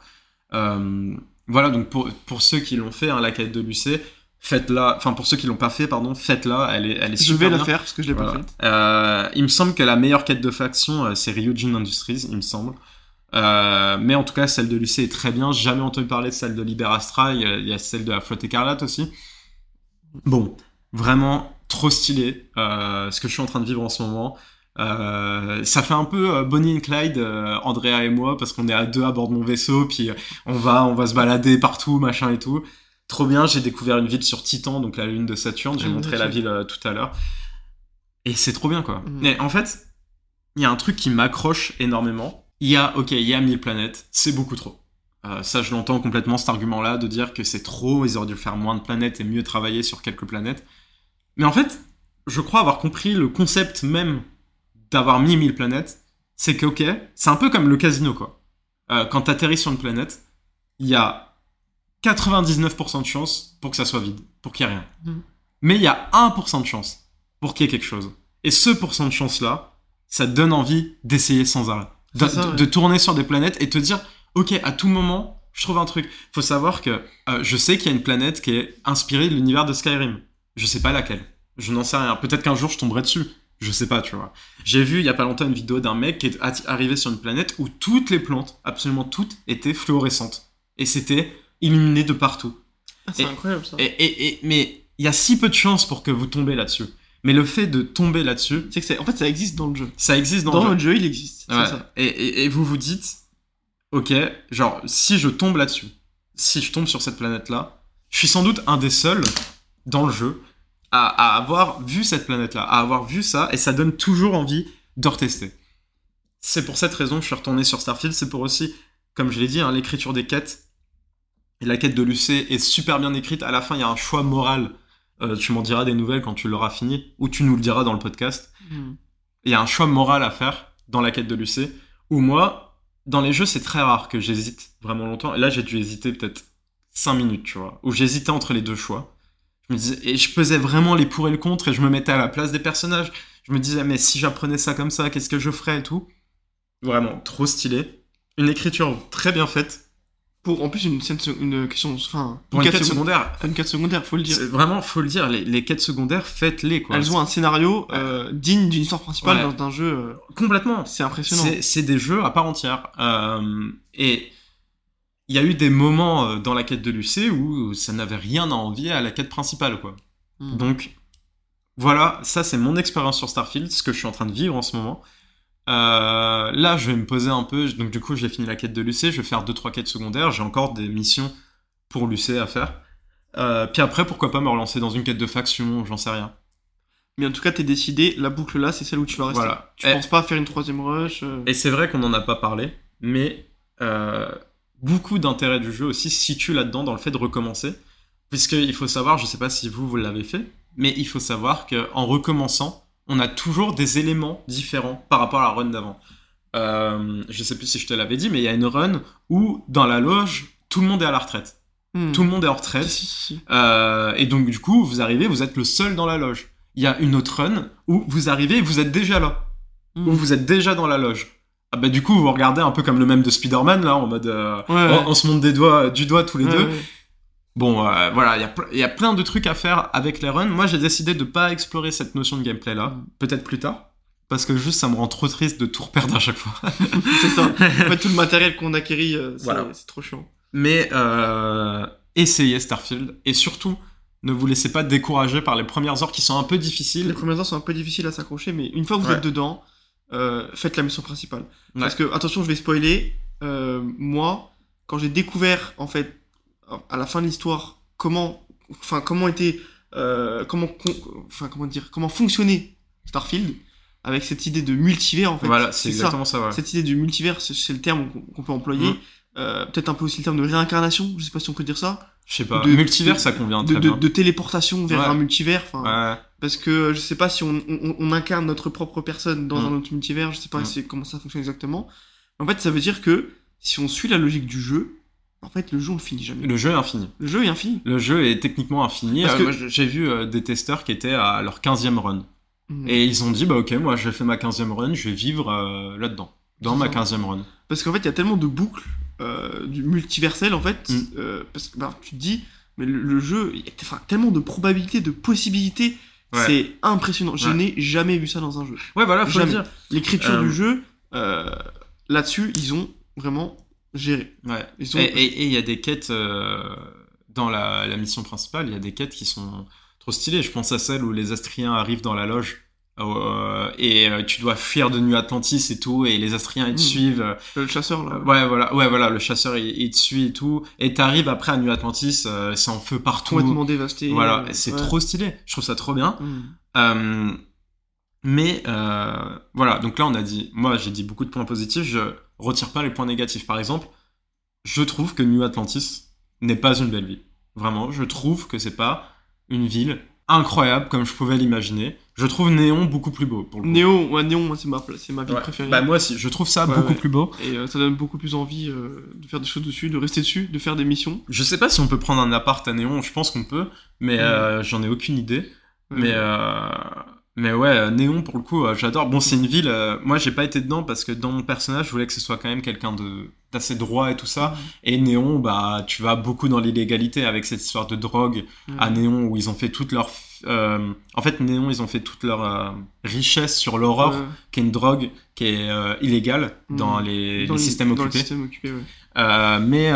voilà, donc pour, pour ceux qui l'ont fait, hein, la quête de l'UC, faites-la. Enfin, pour ceux qui l'ont pas fait, pardon, faites-la. Elle est, elle est je super. Vais la faire parce que je l'ai pas faite. Euh, il me semble que la meilleure quête de faction, euh, c'est Ryujin Industries, il me semble. Euh, mais en tout cas, celle de Lucé est très bien. Jamais entendu parler de celle de Liberastra. Il y a, il y a celle de la flotte écarlate aussi. Bon, vraiment trop stylé euh, ce que je suis en train de vivre en ce moment. Euh, ça fait un peu euh, Bonnie and Clyde, euh, Andrea et moi, parce qu'on est à deux à bord de mon vaisseau, puis on va, on va se balader partout, machin et tout. Trop bien, j'ai découvert une ville sur Titan, donc la lune de Saturne. J'ai Ah, montré la ville euh, tout à l'heure. Et c'est trop bien, quoi. Mhm. Mais en fait, il y a un truc qui m'accroche énormément. Il y a, ok, il y a 1000 planètes, c'est beaucoup trop. Euh, ça, je l'entends complètement, cet argument-là, de dire que c'est trop, ils auraient dû faire moins de planètes et mieux travailler sur quelques planètes. Mais en fait, je crois avoir compris le concept même d'avoir mis 1000 planètes. C'est que, ok, c'est un peu comme le casino, quoi. Euh, quand t'atterris sur une planète, il y a 99% de chances pour que ça soit vide, pour qu'il y ait rien. Mhm. Mais il y a 1% de chance pour qu'il y ait quelque chose. Et ce pourcent de chance-là, ça te donne envie d'essayer sans arrêt. De, C'est ça, de- ouais. de tourner sur des planètes et te dire, ok, à tout moment, je trouve un truc. Faut savoir que euh, je sais qu'il y a une planète qui est inspirée de l'univers de Skyrim. Je sais pas laquelle. Je n'en sais rien. Peut-être qu'un jour je tomberai dessus. Je sais pas, tu vois. J'ai vu il y a pas longtemps une vidéo d'un mec qui est arrivé sur une planète où toutes les plantes, absolument toutes, étaient fluorescentes. Et c'était illuminé de partout. Ah, c'est incroyable ça. Et, et, et- mais il y a si peu de chances pour que vous tombez là-dessus. Mais le fait de tomber là-dessus, C'est que en fait ça existe dans le jeu. ça existe dans, Dans, le jeu. il existe. Ouais. Ça. Et, et- et vous vous dites, ok, genre, si je tombe là-dessus, si je tombe sur cette planète-là, je suis sans doute un des seuls dans le jeu à, à avoir vu cette planète-là, à avoir vu ça, et ça donne toujours envie de retester. C'est pour cette raison que je suis retourné sur Starfield, c'est pour aussi, comme je l'ai dit, hein, l'écriture des quêtes. Et la quête de Lucé est super bien écrite. À la fin, il y a un choix moral. Euh, tu m'en diras des nouvelles quand tu l'auras fini, ou tu nous le diras dans le podcast Hmm. il y a un choix moral à faire dans la quête de Lucé, où moi, dans les jeux, c'est très rare que j'hésite vraiment longtemps. Et là, j'ai dû hésiter peut-être 5 minutes, tu vois, où j'hésitais entre les deux choix. Je me disais, et je pesais vraiment les pour et le contre, et je me mettais à la place des personnages. Je me disais, mais si j'apprenais ça comme ça, qu'est-ce que je ferais et tout. Vraiment, trop stylé. Une écriture très bien faite. Pour en plus une, scène une question, enfin Pour une quête secondaire, Une quête secondaire, faut le dire. vraiment, faut le dire, les, les quêtes secondaires, faites-les, quoi. Elles ont un scénario euh, digne d'une histoire principale Ouais. dans un jeu. euh, Complètement. c'est impressionnant. C'est des jeux à part entière. Euh, et il y a eu des moments dans la quête de Lucé où ça n'avait rien à envier à la quête principale, quoi. Hmm. Donc, voilà, ça c'est mon expérience sur Starfield, ce que je suis en train de vivre en ce moment. Euh, là, je vais me poser un peu. Donc, du coup, j'ai fini la quête de Lucé. Je vais faire 2-3 quêtes secondaires. J'ai encore des missions pour Lucé à faire. Euh, puis après, pourquoi pas me relancer dans une quête de faction, j'en sais rien. Mais en tout cas, t'es décidé, la boucle là, c'est celle où tu vas rester. Voilà. Tu Et- penses pas faire une troisième rush euh, Et c'est vrai qu'on n'en a pas parlé, mais beaucoup d'intérêt du jeu aussi se situe là-dedans, dans le fait de recommencer. Puisqu'il faut savoir, je sais pas si vous, vous l'avez fait, mais il faut savoir qu'en recommençant, on a toujours des éléments différents par rapport à la run d'avant. Euh, je sais plus si je te l'avais dit, mais il y a une run où, dans la loge, tout le monde est à la retraite. hmm. Tout le monde est en retraite. Si, si, si. Euh, et donc, du coup, vous arrivez, vous êtes le seul dans la loge. Il y a une autre run où vous arrivez et vous êtes déjà là Hmm. où vous êtes déjà dans la loge. Ah bah du coup vous regardez un peu comme le même de Spider-Man là en mode euh, Ouais, ouais. on, on se monte des doigts du doigt tous les Ouais, deux. Bon euh, voilà, il y, a y plein de trucs à faire avec les runs. Moi j'ai décidé de pas explorer cette notion de gameplay là, peut-être plus tard parce que juste ça me rend trop triste de tout reperdre à chaque fois. [laughs] c'est ça. [laughs] En fait, tout le matériel qu'on acquérit, euh, c'est Voilà. trop chiant. Mais euh, essayez Starfield et surtout ne vous laissez pas décourager par les premières heures qui sont un peu Les difficiles. premières heures sont un peu difficiles à s'accrocher, mais une fois que vous Ouais. êtes dedans, euh, faites la mission principale. Ouais. Parce que, attention, je vais spoiler, moi, quand j'ai découvert, en fait, à la fin de l'histoire, comment, enfin, comment était, euh, comment, enfin, comment dire, comment fonctionnait Starfield, avec cette idée de multivers, en fait. voilà, c'est exactement ça. ouais. Cette idée du multivers, c'est le terme qu'on peut employer. Mm. Euh, Peut-être un peu aussi le terme de réincarnation, je sais pas si on peut dire ça. Je sais pas. de- Multivers de- ça convient De, très bien. de téléportation vers Ouais. un multivers. Enfin, Ouais. parce que je sais pas si on, on, on incarne notre propre personne dans Mm. un autre multivers, je sais pas Mm. c'est- comment ça fonctionne exactement. En fait, ça veut dire que si on suit la logique du jeu, en fait, le jeu on le finit jamais. Le jeu est infini. Le jeu est infini. Le jeu est techniquement infini. Parce Euh, que- j'ai vu euh, des testeurs qui étaient à leur 15e run. Mm. Et ils ont dit, bah ok, moi j'ai fait ma 15e run, je vais vivre euh, là-dedans, dans ma ça. 15e run. Parce qu'en fait, il y a tellement de boucles du multiversel en fait, Mm. euh, parce que bah, tu te dis, mais le, le jeu, il y a enfin, tellement de probabilités, de possibilités, Ouais. c'est impressionnant. Je Ouais. n'ai jamais vu ça dans un jeu. Ouais, voilà, faut Jamais. le dire. L'écriture du jeu, là-dessus, ils ont vraiment géré. Ouais. Et il y a des quêtes euh, dans la, la, mission principale, il y a des quêtes qui sont trop stylées. Je pense à celle où les Astriens arrivent dans la loge. Euh, et euh, tu dois fuir de Nuit Atlantis et tout et les Astriens ils te Hmm. suivent Le chasseur, là. ouais voilà ouais voilà le chasseur il, il te suit et tout et t'arrives après à Nuit Atlantis euh, c'est en feu partout Complètement dévasté. voilà c'est ouais. trop stylé je trouve ça trop bien Hmm. mais voilà, donc là on a dit, moi j'ai dit beaucoup de points positifs, je retire pas les points négatifs. Par exemple, je trouve que New Atlantis n'est pas une belle ville. Vraiment, je trouve que c'est pas une ville incroyable comme je pouvais l'imaginer. Je trouve Néon beaucoup plus beau pour le coup. Néo, ouais, Néon, moi, c'est ma, c'est ma ville Ouais. préférée. Bah moi aussi, je trouve ça Ouais, beaucoup ouais. plus beau. Et euh, ça donne beaucoup plus envie euh, de faire des choses dessus, de rester dessus, de faire des missions. Je sais pas si on peut prendre un appart à Néon, je pense qu'on peut, mais euh, j'en ai aucune idée. Mais, mais ouais, euh, Néon, pour le coup, euh, j'adore. Bon, c'est une ville, euh, moi j'ai pas été dedans parce que dans mon personnage, je voulais que ce soit quand même quelqu'un de d'assez droit et tout ça. Et Néon, bah, tu vas beaucoup dans l'illégalité avec cette histoire de drogue à Néon où ils ont fait toute leur. euh, en fait, Néon, ils ont fait toute leur euh, richesse sur l'aurore, Ouais. qui est une drogue qui est illégale dans Mhm. les, Dans les systèmes dans le occupés. système occupé, ouais. Mais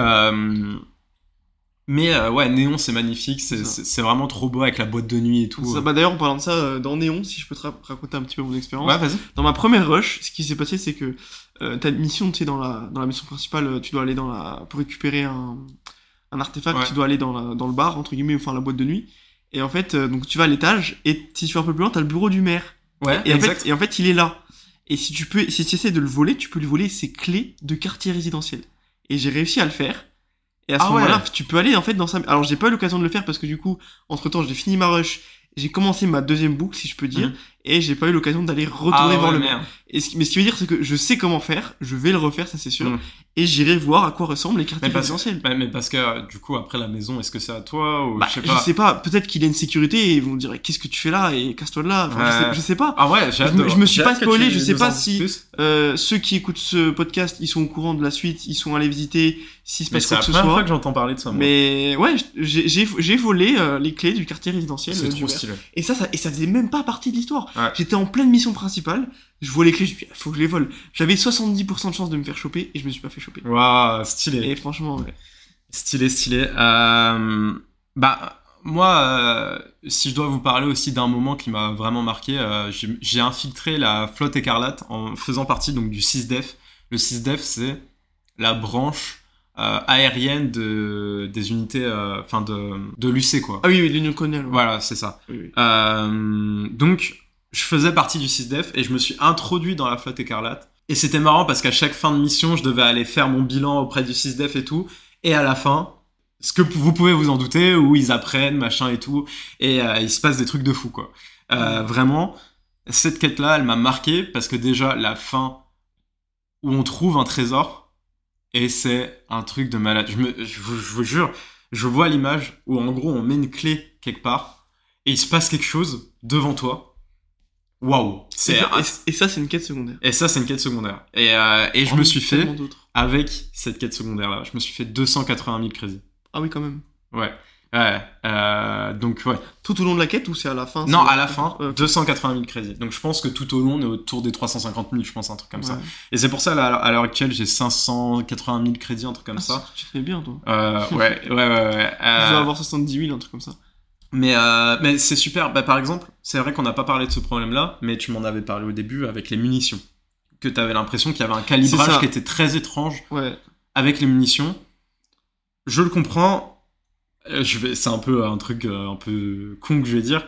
mais euh, ouais, Néon, c'est magnifique, c'est vraiment trop beau avec la boîte de nuit et tout. Ça, bah, D'ailleurs, en parlant de ça, euh, dans Néon, si je peux te ra- raconter un petit peu mon expérience. ouais, vas-y. Dans ma première rush, ce qui s'est passé, c'est que euh, ta mission, tu sais, dans la, dans la mission principale, euh, tu dois aller dans la, pour récupérer un, un artefact, Ouais. tu dois aller dans, la, dans le bar, entre guillemets, enfin la boîte de nuit. Et en fait, euh, donc tu vas à l'étage, et si tu vas un peu plus loin, t'as le bureau du maire. Ouais, Et en, exact. fait, et en fait, il est là. Et si tu peux, si tu essaies de le voler, tu peux lui voler ses clés de quartier résidentiel. Et j'ai réussi à le faire. Et à ce Ah ouais. moment-là, tu peux aller en fait dans sa. Alors j'ai pas eu l'occasion de le faire parce que du coup, entre temps, j'ai fini ma rush, j'ai commencé ma deuxième boucle, si je peux dire, Mhm. Et j'ai pas eu l'occasion d'aller retourner Ah voir ouais, le merde. Et ce mais ce qui veut dire, c'est que je sais comment faire, je vais le refaire, ça c'est sûr, Mhm. et j'irai voir à quoi ressemblent les quartiers Mais parce- résidentiels. Ouais, mais parce que euh, du coup, après la maison, est-ce que c'est à toi ou Bah, je sais pas. peut-être qu'il a une sécurité et ils vont dire qu'est-ce que tu fais là et casse-toi de là. Enfin, je, sais, je sais pas. Ah ouais, Je me- je me suis pas spoilé, je sais pas si-. Euh, ceux qui écoutent ce podcast, ils sont au courant de la suite, ils sont allés visiter, s'il se Mais passe c'est quoi la que ce première fois soit. que j'entends parler de ça. moi. Mais ouais, j'ai j'ai- j'ai volé euh, les clés du quartier résidentiel. c'est euh, trop stylé. Et ça, ça, et ça faisait même pas partie de l'histoire. Ouais. J'étais en pleine mission principale, je vois les clés, je me dis, faut que je les vole. J'avais 70% de chance de me faire choper et je me suis pas fait choper. Waouh, stylé. Et franchement, ouais. Stylé, stylé. Euh, bah, moi, euh, si je dois vous parler aussi d'un moment qui m'a vraiment marqué, euh, j'ai infiltré la flotte écarlate en faisant partie donc du 6DEF. Le 6DEF, c'est la branche euh, aérienne de, des unités, euh, enfin de, de l'UC, quoi. Ah oui, oui, l'Union coloniale. ouais. Voilà, c'est ça. Oui, oui. Euh, donc, je faisais partie du 6DEF et je me suis introduit dans la flotte écarlate. Et c'était marrant parce qu'à chaque fin de mission, je devais aller faire mon bilan auprès du 6DEF et tout. Et à la fin, ce que vous pouvez vous en douter, où ils apprennent, machin et tout, et euh, il se passe des trucs de fou, quoi. Euh, Vraiment, cette quête-là, elle m'a marqué parce que déjà, la fin où on trouve un trésor, et c'est un truc de malade. Je vous jure, je vois l'image où en gros, on met une clé quelque part, et il se passe quelque chose devant toi. Waouh! Et, C'est ça- un- et- et ça, c'est une quête secondaire. et ça, c'est une quête secondaire. Et, euh, et je me Parmi suis fait, avec cette quête secondaire-là, je me suis fait 280 000 crédits. Ah oui, quand même. Ouais. Ouais. Euh, donc, ouais. Tout au long de la quête ou c'est à la fin Non, à la fin, Euh, 280 000 crédits. Donc, je pense que tout au long, on est autour des 350 000, je pense, un truc comme ça. Et c'est pour ça, là, à l'heure actuelle, j'ai 580 000 crédits, un truc comme Ah, ça. Tu te fais bien, toi. Euh, ouais, ouais, ouais, ouais. [laughs] Je dois avoir 70 000, un truc comme ça. Mais, euh, mais c'est super. Bah, par exemple, c'est vrai qu'on n'a pas parlé de ce problème-là, mais tu m'en avais parlé au début avec les munitions. Que tu avais l'impression qu'il y avait un calibrage qui était très étrange Ouais. avec les munitions. Je le comprends. Euh, Je vais, c'est un peu un truc euh, un peu con que je vais dire,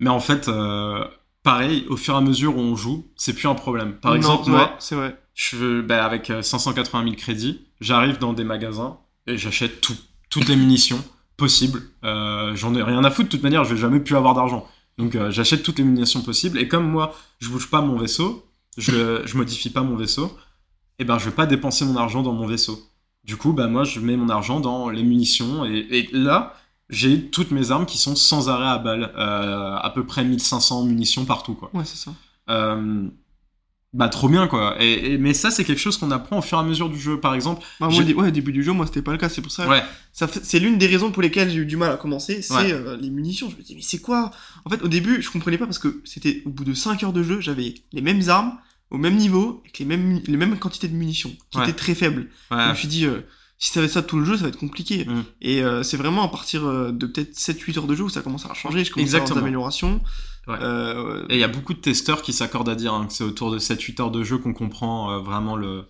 mais en fait, euh, pareil, au fur et à mesure où on joue, c'est plus un problème. Par Non, exemple, ouais, moi, c'est vrai. je veux, bah, avec euh, 580 000 crédits, j'arrive dans des magasins et j'achète tout, toutes les munitions possibles. Euh, J'en ai rien à foutre, de toute manière, je vais jamais plus avoir d'argent. Donc euh, j'achète toutes les munitions possibles. Et comme moi, je bouge pas mon vaisseau, je, [laughs] je modifie pas mon vaisseau, et ben je vais pas dépenser mon argent dans mon vaisseau. Du coup, bah moi, je mets mon argent dans les munitions. Et, et là, j'ai toutes mes armes qui sont sans arrêt à balles. Euh, à peu près 1500 munitions partout, quoi. Ouais, c'est ça. Bah trop bien quoi. Et, et- mais ça c'est quelque chose qu'on apprend au fur et à mesure du jeu. Par exemple, Bah, moi, ouais, au début du jeu, moi, c'était pas le cas. C'est pour ça. ouais, ça c'est l'une des raisons pour lesquelles j'ai eu du mal à commencer. C'est Ouais. euh, les munitions. Je me dis, mais c'est quoi? En fait, au début, je comprenais pas parce que c'était au bout de 5 heures de jeu, j'avais les mêmes armes, au même niveau, avec les mêmes, les mêmes quantités de munitions, qui étaient très faibles. Je me suis dit, euh, si ça va être ça tout le jeu, ça va être compliqué. Mm. Et euh, c'est vraiment à partir euh, de peut-être 7-8 heures de jeu où ça commence à changer, je commence à avoir des améliorations. Ouais. Et il y a beaucoup de testeurs qui s'accordent à dire hein, que c'est autour de 7-8 heures de jeu qu'on comprend vraiment le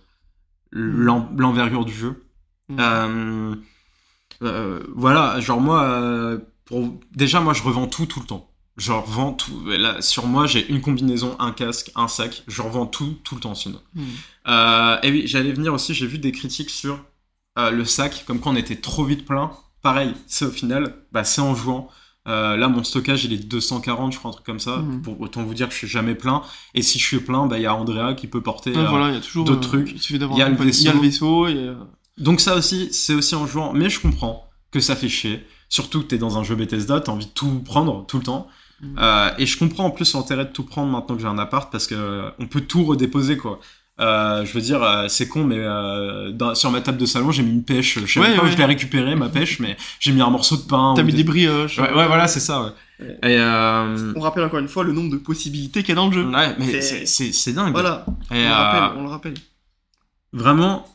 l'envergure du jeu. Mm. voilà, genre moi, pour... déjà moi je revends tout tout le temps. Je revends tout. Là, sur moi, j'ai une combinaison, un casque, un sac. Je revends tout, tout le temps sinon. Euh, et oui, j'allais venir aussi, j'ai vu des critiques sur euh, le sac, comme quand on était trop vite plein. Pareil, c'est au final, bah, c'est en jouant. Euh, là, mon stockage, il est 240, je crois, un truc comme ça. Hmm. Pour autant vous dire que je suis jamais plein. Et si je suis plein, bah, il y a Andrea qui peut porter voilà, y a toujours d'autres trucs. Il y, a le vaisseau. Y a. Donc ça aussi, c'est aussi en jouant. Mais je comprends que ça fait chier. Surtout que t'es dans un jeu Bethesda, t'as envie de tout prendre tout le temps. Euh, et je comprends en plus l'intérêt de tout prendre maintenant que j'ai un appart parce que euh, on peut tout redéposer quoi. Euh, je veux dire, euh, c'est con, mais euh, dans, sur ma table de salon, j'ai mis une pêche. Je sais Ouais, même pas où je l'ai récupérée, ma pêche, mais j'ai mis un morceau de pain. T'as mis des brioches. Ouais, ouais, voilà, c'est ça. Ouais. Ouais. Et euh... On rappelle encore une fois le nombre de possibilités qu'il y a dans le jeu. ouais, mais C'est- dingue. Voilà, Et, on, le rappelle, on le rappelle. Vraiment,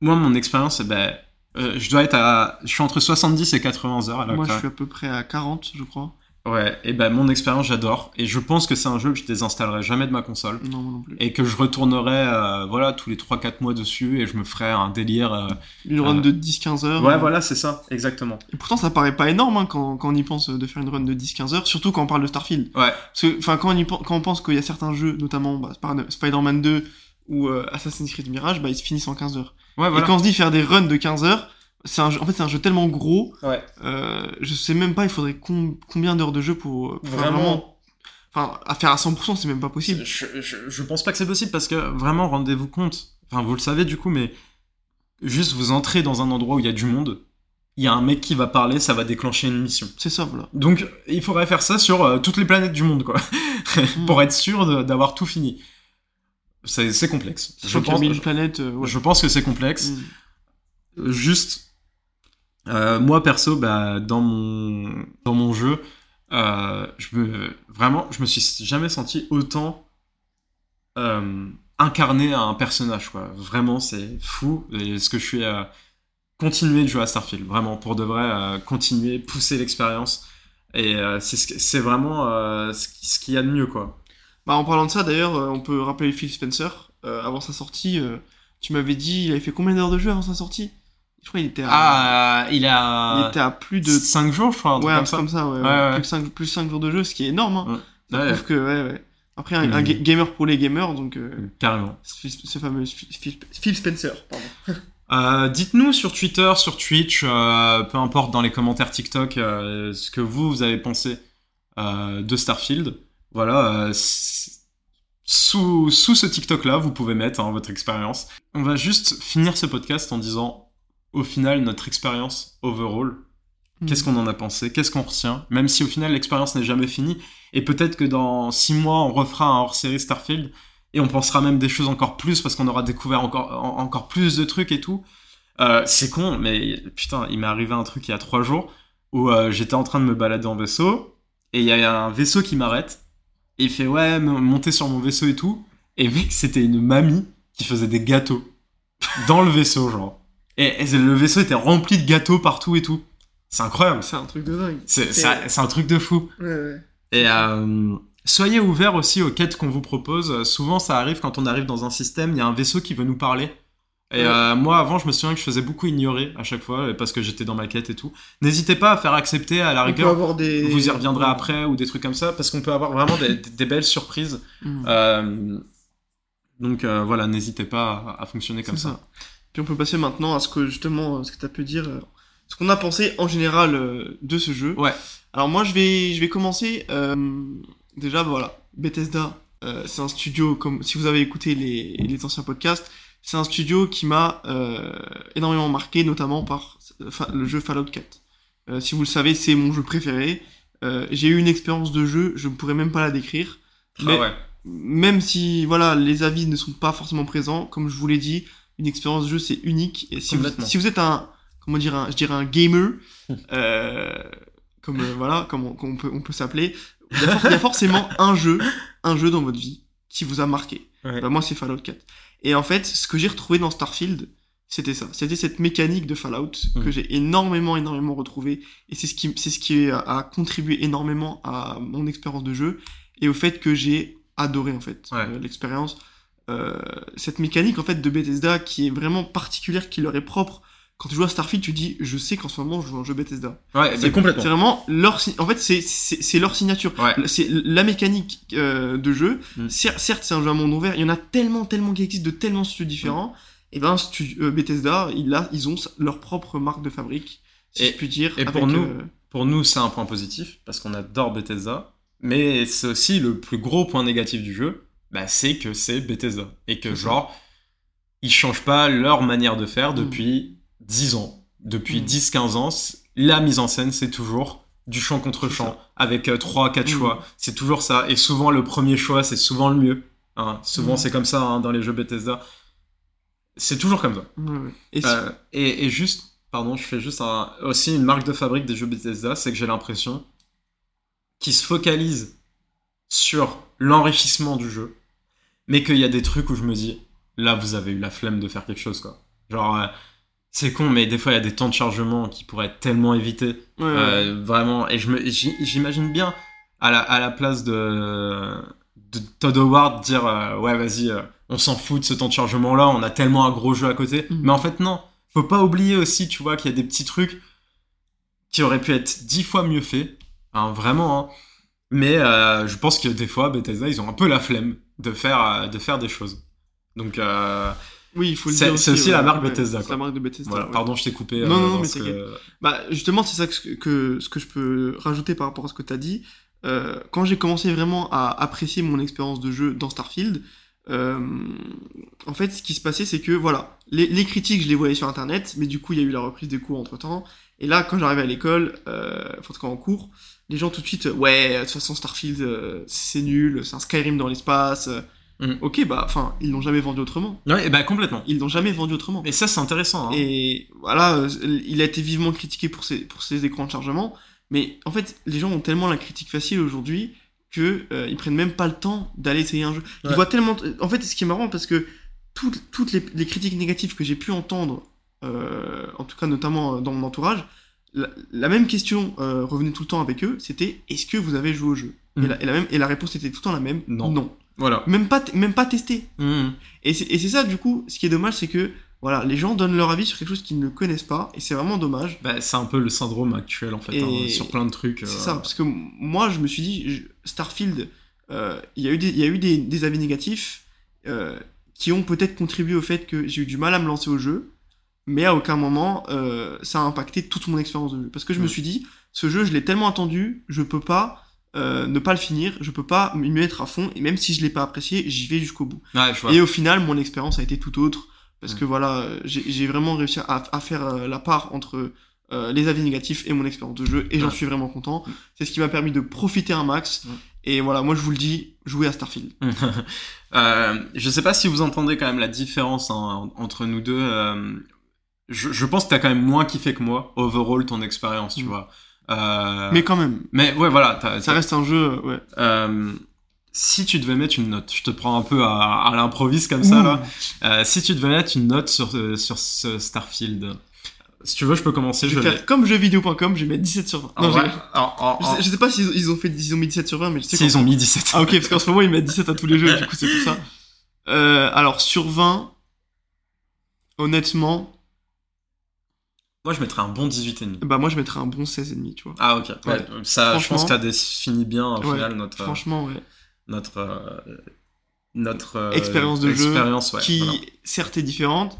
moi, mon expérience, ben, euh, je dois être à, je suis entre 70 et 80 heures à la Moi, je suis à peu près à 40, je crois. Ouais, et ben mon expérience, j'adore. Et je pense que c'est un jeu que je désinstallerai jamais de ma console. Non, non plus. Et que je retournerai, euh, voilà, tous les 3-4 mois dessus et je me ferai un délire. euh, Une run euh, de 10-15 heures. Ouais, voilà, c'est ça, exactement. Et pourtant, ça paraît pas énorme hein, quand, quand on y pense euh, de faire une run de 10-15 heures, surtout quand on parle de Starfield. Ouais, Parce que, enfin, quand, on y quand on pense qu'il y a certains jeux, notamment bah, Sp- Spider-Man 2 ou Assassin's Creed Mirage, bah, ils se finissent en 15 heures. ouais, voilà. Et quand on se dit faire des runs de 15 heures, c'est un jeu, en fait, c'est un jeu tellement gros, Ouais. euh, je sais même pas, il faudrait com- combien d'heures de jeu pour, pour Vraiment. Enfin, à faire à 100%, c'est même pas possible. Je, je, je pense pas que c'est possible parce que vraiment, rendez-vous compte. Enfin, vous le savez du coup, mais juste vous entrez dans un endroit où il y a du monde, il y a un mec qui va parler, ça va déclencher une mission. C'est ça, voilà. Donc, il faudrait faire ça sur euh, toutes les planètes du monde, quoi, [laughs] pour être sûr d'avoir tout fini. C'est complexe. Je pense, planètes, euh, ouais. je pense que c'est complexe. Mm. Juste, euh, moi perso, bah, dans mon dans mon jeu, euh, je me vraiment, je me suis jamais senti autant euh, incarné à un personnage, quoi. Vraiment, c'est fou. Et ce que je suis euh, continuer de jouer à Starfield, vraiment pour de vrai, continuer, pousser l'expérience. Et c'est vraiment ce qui- ce qu'il y a de mieux, quoi. Bah, en parlant de ça, d'ailleurs, on peut rappeler Phil Spencer. avant sa sortie, tu m'avais dit, il avait fait combien d'heures de jeu avant sa sortie? Je crois qu'il était à, Ah, il il a était à plus de 5 jours, je crois, ouais, un comme ça. comme ça, ouais, Ouais, ouais. ouais. Plus, que 5, plus 5 jours de jeu, ce qui est énorme. Hein. Ça Ouais, prouve que, ouais, ouais. Après, un, un Mm. ga- gamer pour les gamers, donc euh, carrément. Phil- ce fameux Phil, Spencer, pardon. [laughs] Euh, Dites-nous sur Twitter, sur Twitch, euh, peu importe dans les commentaires TikTok, euh, ce que vous, vous avez pensé euh, de Starfield. Voilà, euh, sous, sous ce TikTok-là, vous pouvez mettre hein, votre expérience. On va juste finir ce podcast en disant, au final, notre expérience overall, Qu'est-ce qu'on en a pensé Qu'est-ce qu'on retient Même si au final l'expérience n'est jamais finie. Et peut-être que dans six mois, on refera un hors-série Starfield. Et on pensera même des choses encore plus parce qu'on aura découvert encore, en- encore plus de trucs et tout. Euh, c'est con, mais putain, il m'est arrivé un truc il y a trois jours où euh, j'étais en train de me balader en vaisseau. Et il y a un vaisseau qui m'arrête. Et il fait ouais, m- montez sur mon vaisseau et tout. Et mec, c'était une mamie qui faisait des gâteaux dans le vaisseau, genre. Et, et le vaisseau était rempli de gâteaux partout et tout. C'est incroyable. C'est un truc de dingue. C'est un truc de fou. Ouais, ouais. Et euh, soyez ouverts aussi aux quêtes qu'on vous propose. Souvent, ça arrive quand on arrive dans un système, il y a un vaisseau qui veut nous parler. Et Ouais. euh, moi, avant, je me souviens que je faisais beaucoup ignorer à chaque fois parce que j'étais dans ma quête et tout. N'hésitez pas à faire accepter à la On peut rigueur. avoir des... Vous y reviendrez après ou des trucs comme ça parce qu'on peut avoir vraiment des, des- des belles surprises. Mm. Euh, donc euh, voilà, n'hésitez pas à, à fonctionner comme ça. Puis on peut passer maintenant à ce que justement, ce que tu as pu dire, euh, ce qu'on a pensé en général euh, de ce jeu. Ouais. Alors moi je vais, je vais commencer. euh, déjà voilà, Bethesda, euh, c'est un studio comme si vous avez écouté les, les anciens podcasts, c'est un studio qui m'a euh, énormément marqué, notamment par le jeu Fallout 4. Euh, si vous le savez, c'est mon jeu préféré. J'ai eu une expérience de jeu, je ne pourrais même pas la décrire. Mais Ah ouais. même si voilà les avis ne sont pas forcément présents, comme je vous l'ai dit, une expérience de jeu c'est unique. Et si vous, Complètement. si vous êtes un comment dire un, je dirais un gamer, [laughs] euh, comme euh, voilà comme on, comme on peut on peut s'appeler, il y, a for- il y a forcément [laughs] un jeu un jeu dans votre vie qui vous a marqué Ouais. Bah, moi, c'est Fallout 4. Et en fait, ce que j'ai retrouvé dans Starfield, c'était ça. C'était cette mécanique de Fallout Mm. que j'ai énormément, énormément retrouvé. Et c'est ce qui, c'est ce qui a, a contribué énormément à mon expérience de jeu et au fait que j'ai adoré, en fait, Ouais. euh, l'expérience. Euh, cette mécanique, en fait, de Bethesda qui est vraiment particulière, qui leur est propre. Quand tu joues à Starfield, tu dis, je sais qu'en ce moment, je joue à un jeu Bethesda. Ouais, C'est complètement. C'est vraiment leur, en fait, c'est, leur signature. Ouais. C'est la mécanique euh, de jeu. Mm. Cer- certes, c'est un jeu à monde ouvert. Il y en a tellement, tellement qui existent de tellement de studios différents. Et ben, stu- euh, Bethesda, ils, a- ils ont leur propre marque de fabrique, si Et- je puis dire. et pour nous, euh, Pour nous, c'est un point positif parce qu'on adore Bethesda, mais c'est aussi le plus gros point négatif du jeu, bah, c'est que c'est Bethesda et que genre ils changent pas leur manière de faire Mm. depuis 10 ans, depuis Mm. 10-15 ans. c- La mise en scène, c'est toujours du champ contre champ avec 3-4 Mm. choix. C'est toujours ça. Et souvent, le premier choix, c'est souvent le mieux. hein. Souvent, Mm. c'est comme ça hein, dans les jeux Bethesda. C'est toujours comme ça. Et si- Euh, et, et juste, pardon, je fais juste un- aussi une marque de fabrique des jeux Bethesda, c'est que j'ai l'impression qu'ils se focalisent sur l'enrichissement du jeu, mais qu'il y a des trucs où je me dis, là, vous avez eu la flemme de faire quelque chose, quoi. Genre, euh, c'est con, mais des fois, il y a des temps de chargement qui pourraient être tellement évités. ouais, ouais. Euh, vraiment, et je me, j'y- j'imagine bien à la, à la place de, de Todd Howard dire euh, ouais vas-y euh, on s'en fout de ce temps de chargement là on a tellement un gros jeu à côté Mhm. mais en fait non faut pas oublier aussi tu vois qu'il y a des petits trucs qui auraient pu être dix fois mieux faits hein, vraiment hein. mais je pense que des fois Bethesda ils ont un peu la flemme de faire euh, de faire des choses donc euh, oui, il faut le c'est- dire c'est aussi la marque ouais, Bethesda, C'est la marque de Bethesda. voilà ouais. pardon je t'ai coupé Non, euh, non, dans mais que- Bah, justement, c'est ça que, que- ce que je peux rajouter par rapport à ce que tu as dit. Euh, quand j'ai commencé vraiment à apprécier mon expérience de jeu dans Starfield, euh, en fait, ce qui se passait, c'est que voilà, les, les critiques, je les voyais sur internet, mais du coup, il y a eu la reprise des cours entre temps. Et là, quand j'arrivais à l'école, euh, enfin, en tout cas en cours, les gens tout de suite, euh, ouais, de toute façon, Starfield, euh, c'est nul, c'est un Skyrim dans l'espace. euh. Mm. Ok, bah, enfin, ils l'ont jamais vendu autrement. ouais et bah complètement Ils l'ont jamais vendu autrement. et ça c'est intéressant hein. Et voilà, euh, il a été vivement critiqué pour ses, pour ses écrans de chargement. Mais en fait, les gens ont tellement la critique facile aujourd'hui que euh, ils prennent même pas le temps d'aller essayer un jeu. Ils Ouais. voient tellement. En fait, ce qui est marrant parce que toutes, toutes les, les critiques négatives que j'ai pu entendre, euh, en tout cas notamment euh, dans mon entourage, la, la même question euh, revenait tout le temps avec eux. C'était est-ce que vous avez joué au jeu? Mhm. et, la, et la même, et la réponse était tout le temps la même. Non. Non. voilà Même pas, même pas testé. Mhm. Et c'est c'est ça, du coup, ce qui est dommage, c'est que voilà, les gens donnent leur avis sur quelque chose qu'ils ne connaissent pas, et c'est vraiment dommage. Bah, c'est un peu le syndrome actuel en fait, hein, sur plein de trucs. C'est euh, ça, parce que moi, je me suis dit, je- Starfield, euh, il y a eu des, il y a eu des, des avis négatifs euh, qui ont peut-être contribué au fait que j'ai eu du mal à me lancer au jeu, mais à aucun moment euh, ça a impacté toute mon expérience de jeu. Parce que je me suis dit, ce jeu, je l'ai tellement attendu, je peux pas euh, ne pas le finir, je peux pas m'y mettre à fond, et même si je l'ai pas apprécié, j'y vais jusqu'au bout. Ouais. Et au final, mon expérience a été tout autre. Parce que voilà, j'ai vraiment réussi à, à faire euh, la part entre euh, les avis négatifs et mon expérience de jeu. Et j'en suis vraiment content. Mm. C'est ce qui m'a permis de profiter un max. Mm. Et voilà, moi je vous le dis, jouez à Starfield. [laughs] Euh, je sais pas si vous entendez quand même la différence hein, entre nous deux. euh, je, je pense que t'as quand même moins kiffé que moi, overall, ton expérience, tu Mm. vois. Euh, Mais quand même, mais ouais, voilà. t'as- ça t'as- reste un jeu, euh, ouais. euh, si tu devais mettre une note, je te prends un peu à, à l'improviste comme ça, là. Euh, si tu devais mettre une note sur, sur ce Starfield, si tu veux, je peux commencer. Je vais l'ai. faire comme jeuxvideo.com, je vais mettre 17 sur 20. En Non, vrai, je, sais, je sais pas s'ils ils ont fait ils ont mis 17 sur 20, mais je sais si ils ont mis 17. Ah ok, parce qu'en ce moment ils mettent 17 à tous les jeux, du coup c'est pour ça. Euh, alors sur 20, honnêtement, Moi, je mettrais un bon 18,5. bah moi je mettrais un bon 16,5, tu vois. Ah, ok. Ouais, Ouais. ça, je pense que t'as défini bien, au Ouais, final, notre, euh, Franchement, ouais. notre, euh, notre euh, Expérience de jeu expérience, ouais, qui voilà. certes est différente,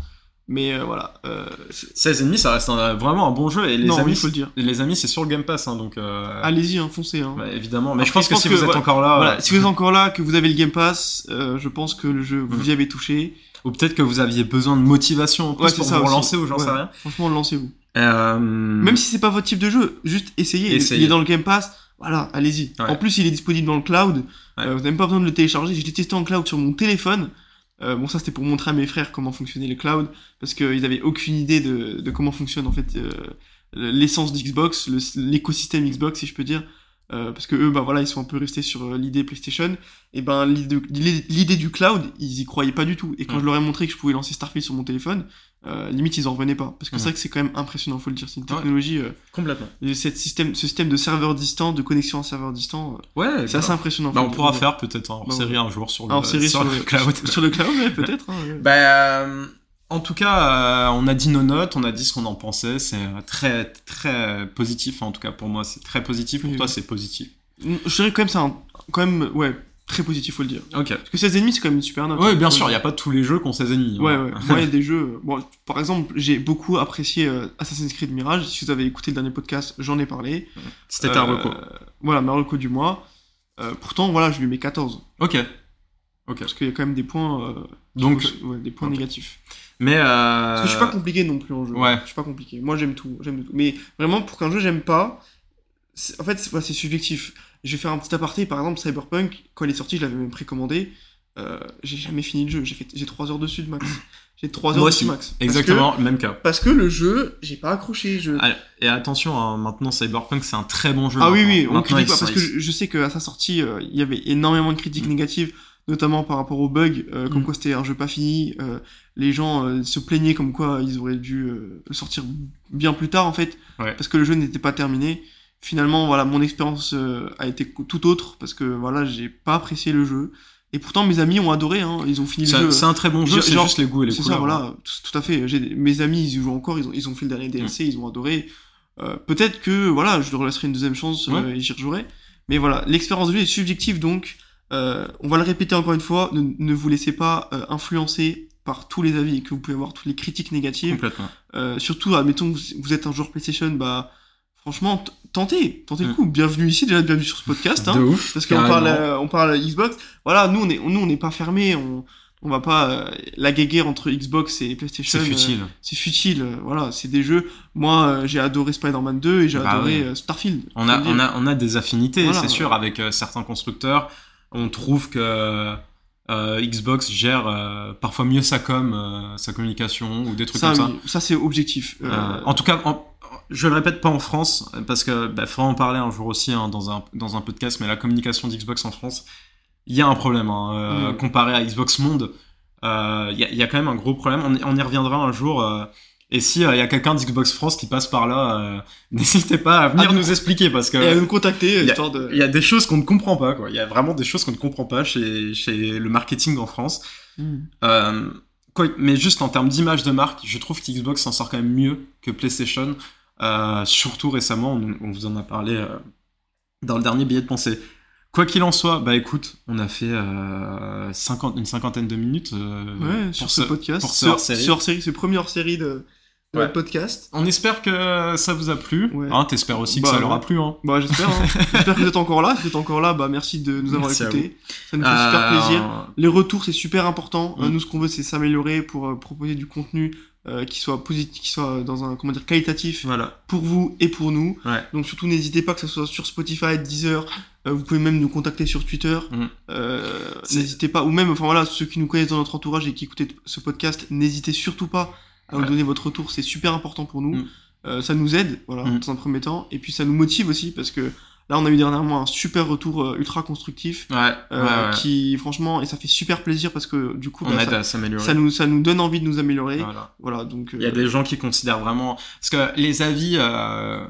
mais euh, voilà. Euh, c'est- 16,5, ça reste un- vraiment un bon jeu. Et les non, amis, il faut le dire. les amis, c'est sur le Game Pass, hein, donc euh, Allez-y, hein, foncez. Hein. évidemment. Mais Après, je pense je que si vous êtes voilà, encore là, Voilà, si vous êtes encore là, que vous avez le Game Pass, je pense que le jeu, vous Mm. y avez touché. Ou peut-être que vous aviez besoin de motivation en plus Ouais, pour ça vous relancer ou j'en sais rien. Franchement, lancez-vous. Euh, Même si c'est pas votre type de jeu, juste essayez. Il- Essayez. Il est dans le Game Pass. Voilà, allez-y. Ouais. En plus, il est disponible dans le cloud. Euh, vous n'avez même pas besoin de le télécharger. Je l'ai testé en cloud sur mon téléphone. Euh, bon, ça c'était pour montrer à mes frères comment fonctionnait le cloud, parce qu'ils avaient aucune idée de, de comment fonctionne en fait euh, l'essence d'Xbox, l'écosystème Xbox, si je peux dire. Euh, parce que eux, bah voilà, ils sont un peu restés sur euh, l'idée PlayStation. Et ben l'idée du cloud, ils y croyaient pas du tout. Et quand je leur ai montré que je pouvais lancer Starfield sur mon téléphone, euh, limite ils en revenaient pas. Parce que c'est vrai que c'est quand même impressionnant, faut le dire. C'est une Ouais. technologie, euh, Complètement. et cette système, ce système de serveur distant, de connexion à serveur distant, euh, Ouais, c'est assez impressionnant. Bah, on pourra dire. faire peut-être en Bah, série un jour sur le, Ah, en série sur sur, le cloud. Sur le cloud, ouais, peut-être. hein, ouais. Bah, euh, en tout cas, euh, on a dit nos notes, on a dit ce qu'on en pensait. C'est euh, très, très positif. En tout cas, pour moi, c'est très positif. Pour Oui, toi, oui. c'est positif. Je dirais quand même, c'est un- quand même, ouais, très positif, faut le dire. Ok. Parce que 16 ennemis, c'est quand même une super note. Oui, bien sûr, il n'y a pas tous les jeux qui ont 16 ennemis. Ouais, hein. ouais. [laughs] Moi, il y a des jeux. euh, Bon, par exemple, j'ai beaucoup apprécié euh, Assassin's Creed Mirage. Si vous avez écouté le dernier podcast, j'en ai parlé. C'était ta Euh, reco. Voilà, ma reco du mois. Pourtant, voilà, je lui mets 14. Ok. Ok. Parce qu'il y a quand même des points. Donc, ouais, des points négatifs. Mais. Euh... Parce que je suis pas compliqué non plus en jeu. ouais. Je suis pas compliqué. Moi, j'aime tout. J'aime tout. Mais vraiment, pour qu'un jeu, j'aime pas. En fait, c'est subjectif. Je vais faire un petit aparté. Par exemple, Cyberpunk, quand il est sorti, je l'avais même précommandé. Euh, j'ai jamais fini le jeu. J'ai fait... j'ai 3 heures dessus de max. J'ai 3 heures Moi dessus aussi. max. Parce que- Exactement, même cas. Parce que le jeu, j'ai pas accroché. Je... Ah, Et attention, hein, maintenant Cyberpunk c'est un très bon jeu. Ah oui, maintenant. oui, on critique pas parce que je sais qu'à sa sortie, euh, il y avait énormément de critiques Mm. négatives, notamment par rapport aux bugs, euh, comme Mm. quoi c'était un jeu pas fini. euh, les gens euh, se plaignaient comme quoi ils auraient dû euh, le sortir bien plus tard en fait, Ouais. parce que le jeu n'était pas terminé. Finalement, voilà, mon expérience euh, a été tout autre parce que voilà, j'ai pas apprécié le jeu. Et pourtant, mes amis ont adoré. Hein, ils ont fini le jeu. c'est un très bon jeu, c'est juste les goûts et les C'est couleurs. ça, voilà, tout, tout à fait. Mes amis, ils y jouent encore, ils ont, ils ont fait le dernier DLC, Mm. ils ont adoré. Euh, Peut-être que voilà, je leur laisserai une deuxième chance euh, Ouais. et j'y rejouerai. Mais voilà, l'expérience de jeu est subjective, donc euh, on va le répéter encore une fois. Ne, ne vous laissez pas euh, influencer par tous les avis que vous pouvez avoir, toutes les critiques négatives. Complètement. Euh, surtout, admettons que vous- vous êtes un joueur PlayStation, bah franchement, tentez, tentez le Mm. coup. Bienvenue ici, déjà bienvenue sur ce podcast. Hein. De ouf. Parce qu'on parle, euh, on parle Xbox. Voilà, nous on est, nous on n'est pas fermé. On, on va pas euh, la guéguerre entre Xbox et PlayStation. C'est euh, futile. c'est futile. euh, voilà, c'est des jeux. Moi, euh, j'ai adoré Spider-Man 2 et j'ai Bah adoré ouais. euh, Starfield. On a, on, a, on a des affinités, Voilà. c'est sûr, avec euh, certains constructeurs. On trouve que euh, Xbox gère euh, parfois mieux sa com, euh, sa communication ou des trucs ça, comme ça. oui, ça c'est objectif. Euh, Euh, en tout cas, en- je le répète pas en France, parce que bah, faudra en parler un jour aussi hein, dans, un, dans un podcast, mais la communication d'Xbox en France, il y a un problème. Hein, euh, Mm. Comparé à Xbox Monde, euh, il y, a, il y a quand même un gros problème. On, on y reviendra un jour. Euh, et si il y a quelqu'un d'Xbox France qui passe par là, euh, [laughs] n'hésitez pas à venir Ah, nous expliquer, parce que... et à nous contacter, il y a- histoire de. Il y a des choses qu'on ne comprend pas, quoi. Il y a vraiment des choses qu'on ne comprend pas chez, chez le marketing en France. Mm. Euh, quoi, mais juste en termes d'image de marque, je trouve qu'Xbox s'en sort quand même mieux que PlayStation. Euh, surtout récemment, on, on vous en a parlé euh, dans le dernier billet de pensée. Quoi qu'il en soit, bah écoute, on a fait euh, 50, une cinquantaine de minutes euh, Ouais, sur ce- ce podcast. pour ce sur, hors-série. sur série, c'est le premier hors série de, de Ouais. notre podcast. On espère que ça vous a plu. Ouais. Hein, T'espères aussi que Bah, ça leur a plu. Hein. Bah j'espère. hein. [laughs] j'espère que vous êtes encore là. Si vous êtes encore là, bah merci de nous avoir écoutés. Ça nous fait super Euh, plaisir. Les retours, c'est super important. Euh, Mm. nous, ce qu'on veut, c'est s'améliorer pour euh, proposer du contenu euh, qui soit positif, qui soit dans un comment dire qualitatif Voilà. pour vous et pour nous. Ouais. Donc surtout, n'hésitez pas que ce soit sur Spotify, Deezer. Euh, vous pouvez même nous contacter sur Twitter. Mm. Euh, n'hésitez pas, ou même, enfin voilà, ceux qui nous connaissent dans notre entourage et qui écoutent ce podcast, n'hésitez surtout pas à nous donner votre retour. C'est super important pour nous. Mm. Euh, ça nous aide, voilà, Mm. dans un premier temps, et puis ça nous motive aussi parce que là, on a eu dernièrement un super retour euh, ultra constructif. Ouais, Euh, ouais, qui franchement et ça fait super plaisir parce que du coup On bah, aide ça, à s'améliorer. ça nous ça nous donne envie de nous améliorer Voilà. voilà donc Il y a euh, des gens qui considèrent vraiment. Parce que les avis euh,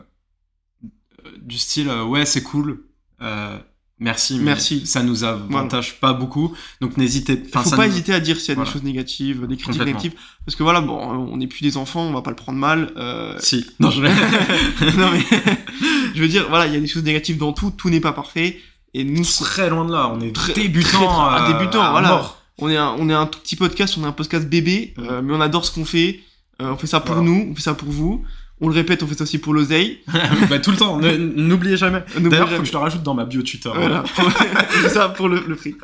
du style ouais, c'est cool, euh, merci, mais Merci. ça nous avantage pas beaucoup. Donc n'hésitez faut enfin, ça pas nous- hésiter à dire s'il y a Voilà. des choses négatives des critiques négatives parce que voilà bon on n'est plus des enfants on va pas le prendre mal euh, Si. Non, je [laughs] non mais [laughs] je veux dire voilà il y a des choses négatives dans tout tout n'est pas parfait et nous très loin de là. On est Très- débutant. très, très- euh, débutant, à voilà. mort. on est un, on est un tout petit podcast on est un podcast bébé euh, mais on adore ce qu'on fait Euh, on fait ça pour Voilà. nous on fait ça pour vous on le répète on fait ça aussi pour l'oseille [laughs] bah, tout le temps. N'oubliez jamais. [laughs] D'ailleurs, faut que je le rajoute dans ma bio Twitter. Voilà, c'est [laughs] ça pour le, le prix.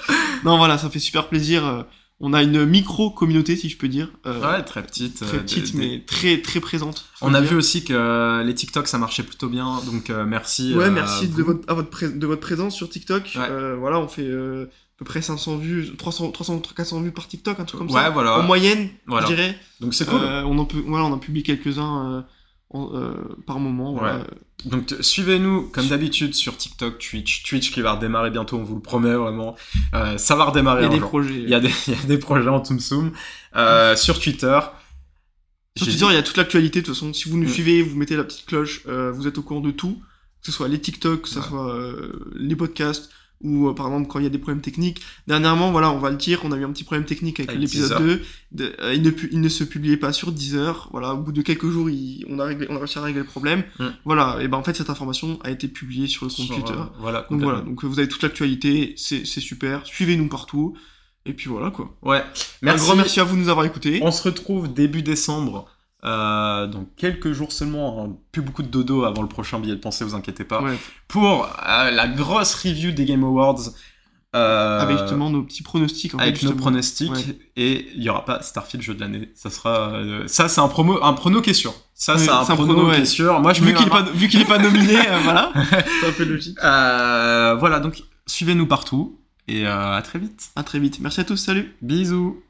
Non, voilà, ça fait super plaisir. euh, On a une micro communauté, si je peux dire, euh, Ouais, très petite. très euh, petite, des- des- mais très très présente. On a dire. vu aussi que euh, les TikTok ça marchait plutôt bien, donc euh, merci. Ouais, euh, merci de votre, à votre de votre présence sur TikTok. Ouais. Voilà, on fait à peu près 500 vues, 300, 300, 400 vues par TikTok, un truc comme Ouais, ça. voilà. En moyenne, Voilà. je dirais. Donc c'est cool. On en pu- voilà, on en publie quelques-uns euh, par moment. Voilà. Donc suivez-nous comme d'habitude sur TikTok, Twitch, Twitch qui va redémarrer bientôt, on vous le promet vraiment. Euh, ça va redémarrer. Il y a des projets. Il y a des, [laughs] il y a des projets en Tum Euh, sur Twitter. Sur Twitter, il y a toute l'actualité de toute façon. Si vous nous mm. suivez, vous mettez la petite cloche, vous êtes au courant de tout, que ce soit les TikTok, que ce soit les podcasts, ou euh, par exemple quand il y a des problèmes techniques. Dernièrement, voilà, on va le dire, on a eu un petit problème technique avec, l'épisode 2. Euh, il, ne, il ne se publiait pas sur Deezer. Voilà, au bout de quelques jours, on, a réglé, on a réussi à régler le problème. Mm. Voilà, et ben en fait cette information a été publiée sur le compte Twitter. Euh, voilà, donc voilà, donc vous avez toute l'actualité, c'est super. Suivez-nous partout. Et puis voilà quoi. Ouais. Merci. Un grand merci à vous de nous avoir écoutés. On se retrouve début décembre euh, donc quelques jours seulement, hein, plus beaucoup de dodo avant le prochain billet de pensée, vous inquiétez pas. Pour euh, la grosse review des Game Awards. Euh, avec justement nos petits pronostics. avec nos pronostics. Et il y aura pas Starfield jeu de l'année. Ça sera, ça c'est un promo, un prono qui est sûr. Ça c'est un, prono, qui est sûr. Moi je vu qu'il est pas, vu qu'il est pas nominé, [laughs] voilà. c'est un peu logique. voilà donc suivez-nous partout et à très vite. À très vite. Merci à tous. Salut. Bisous.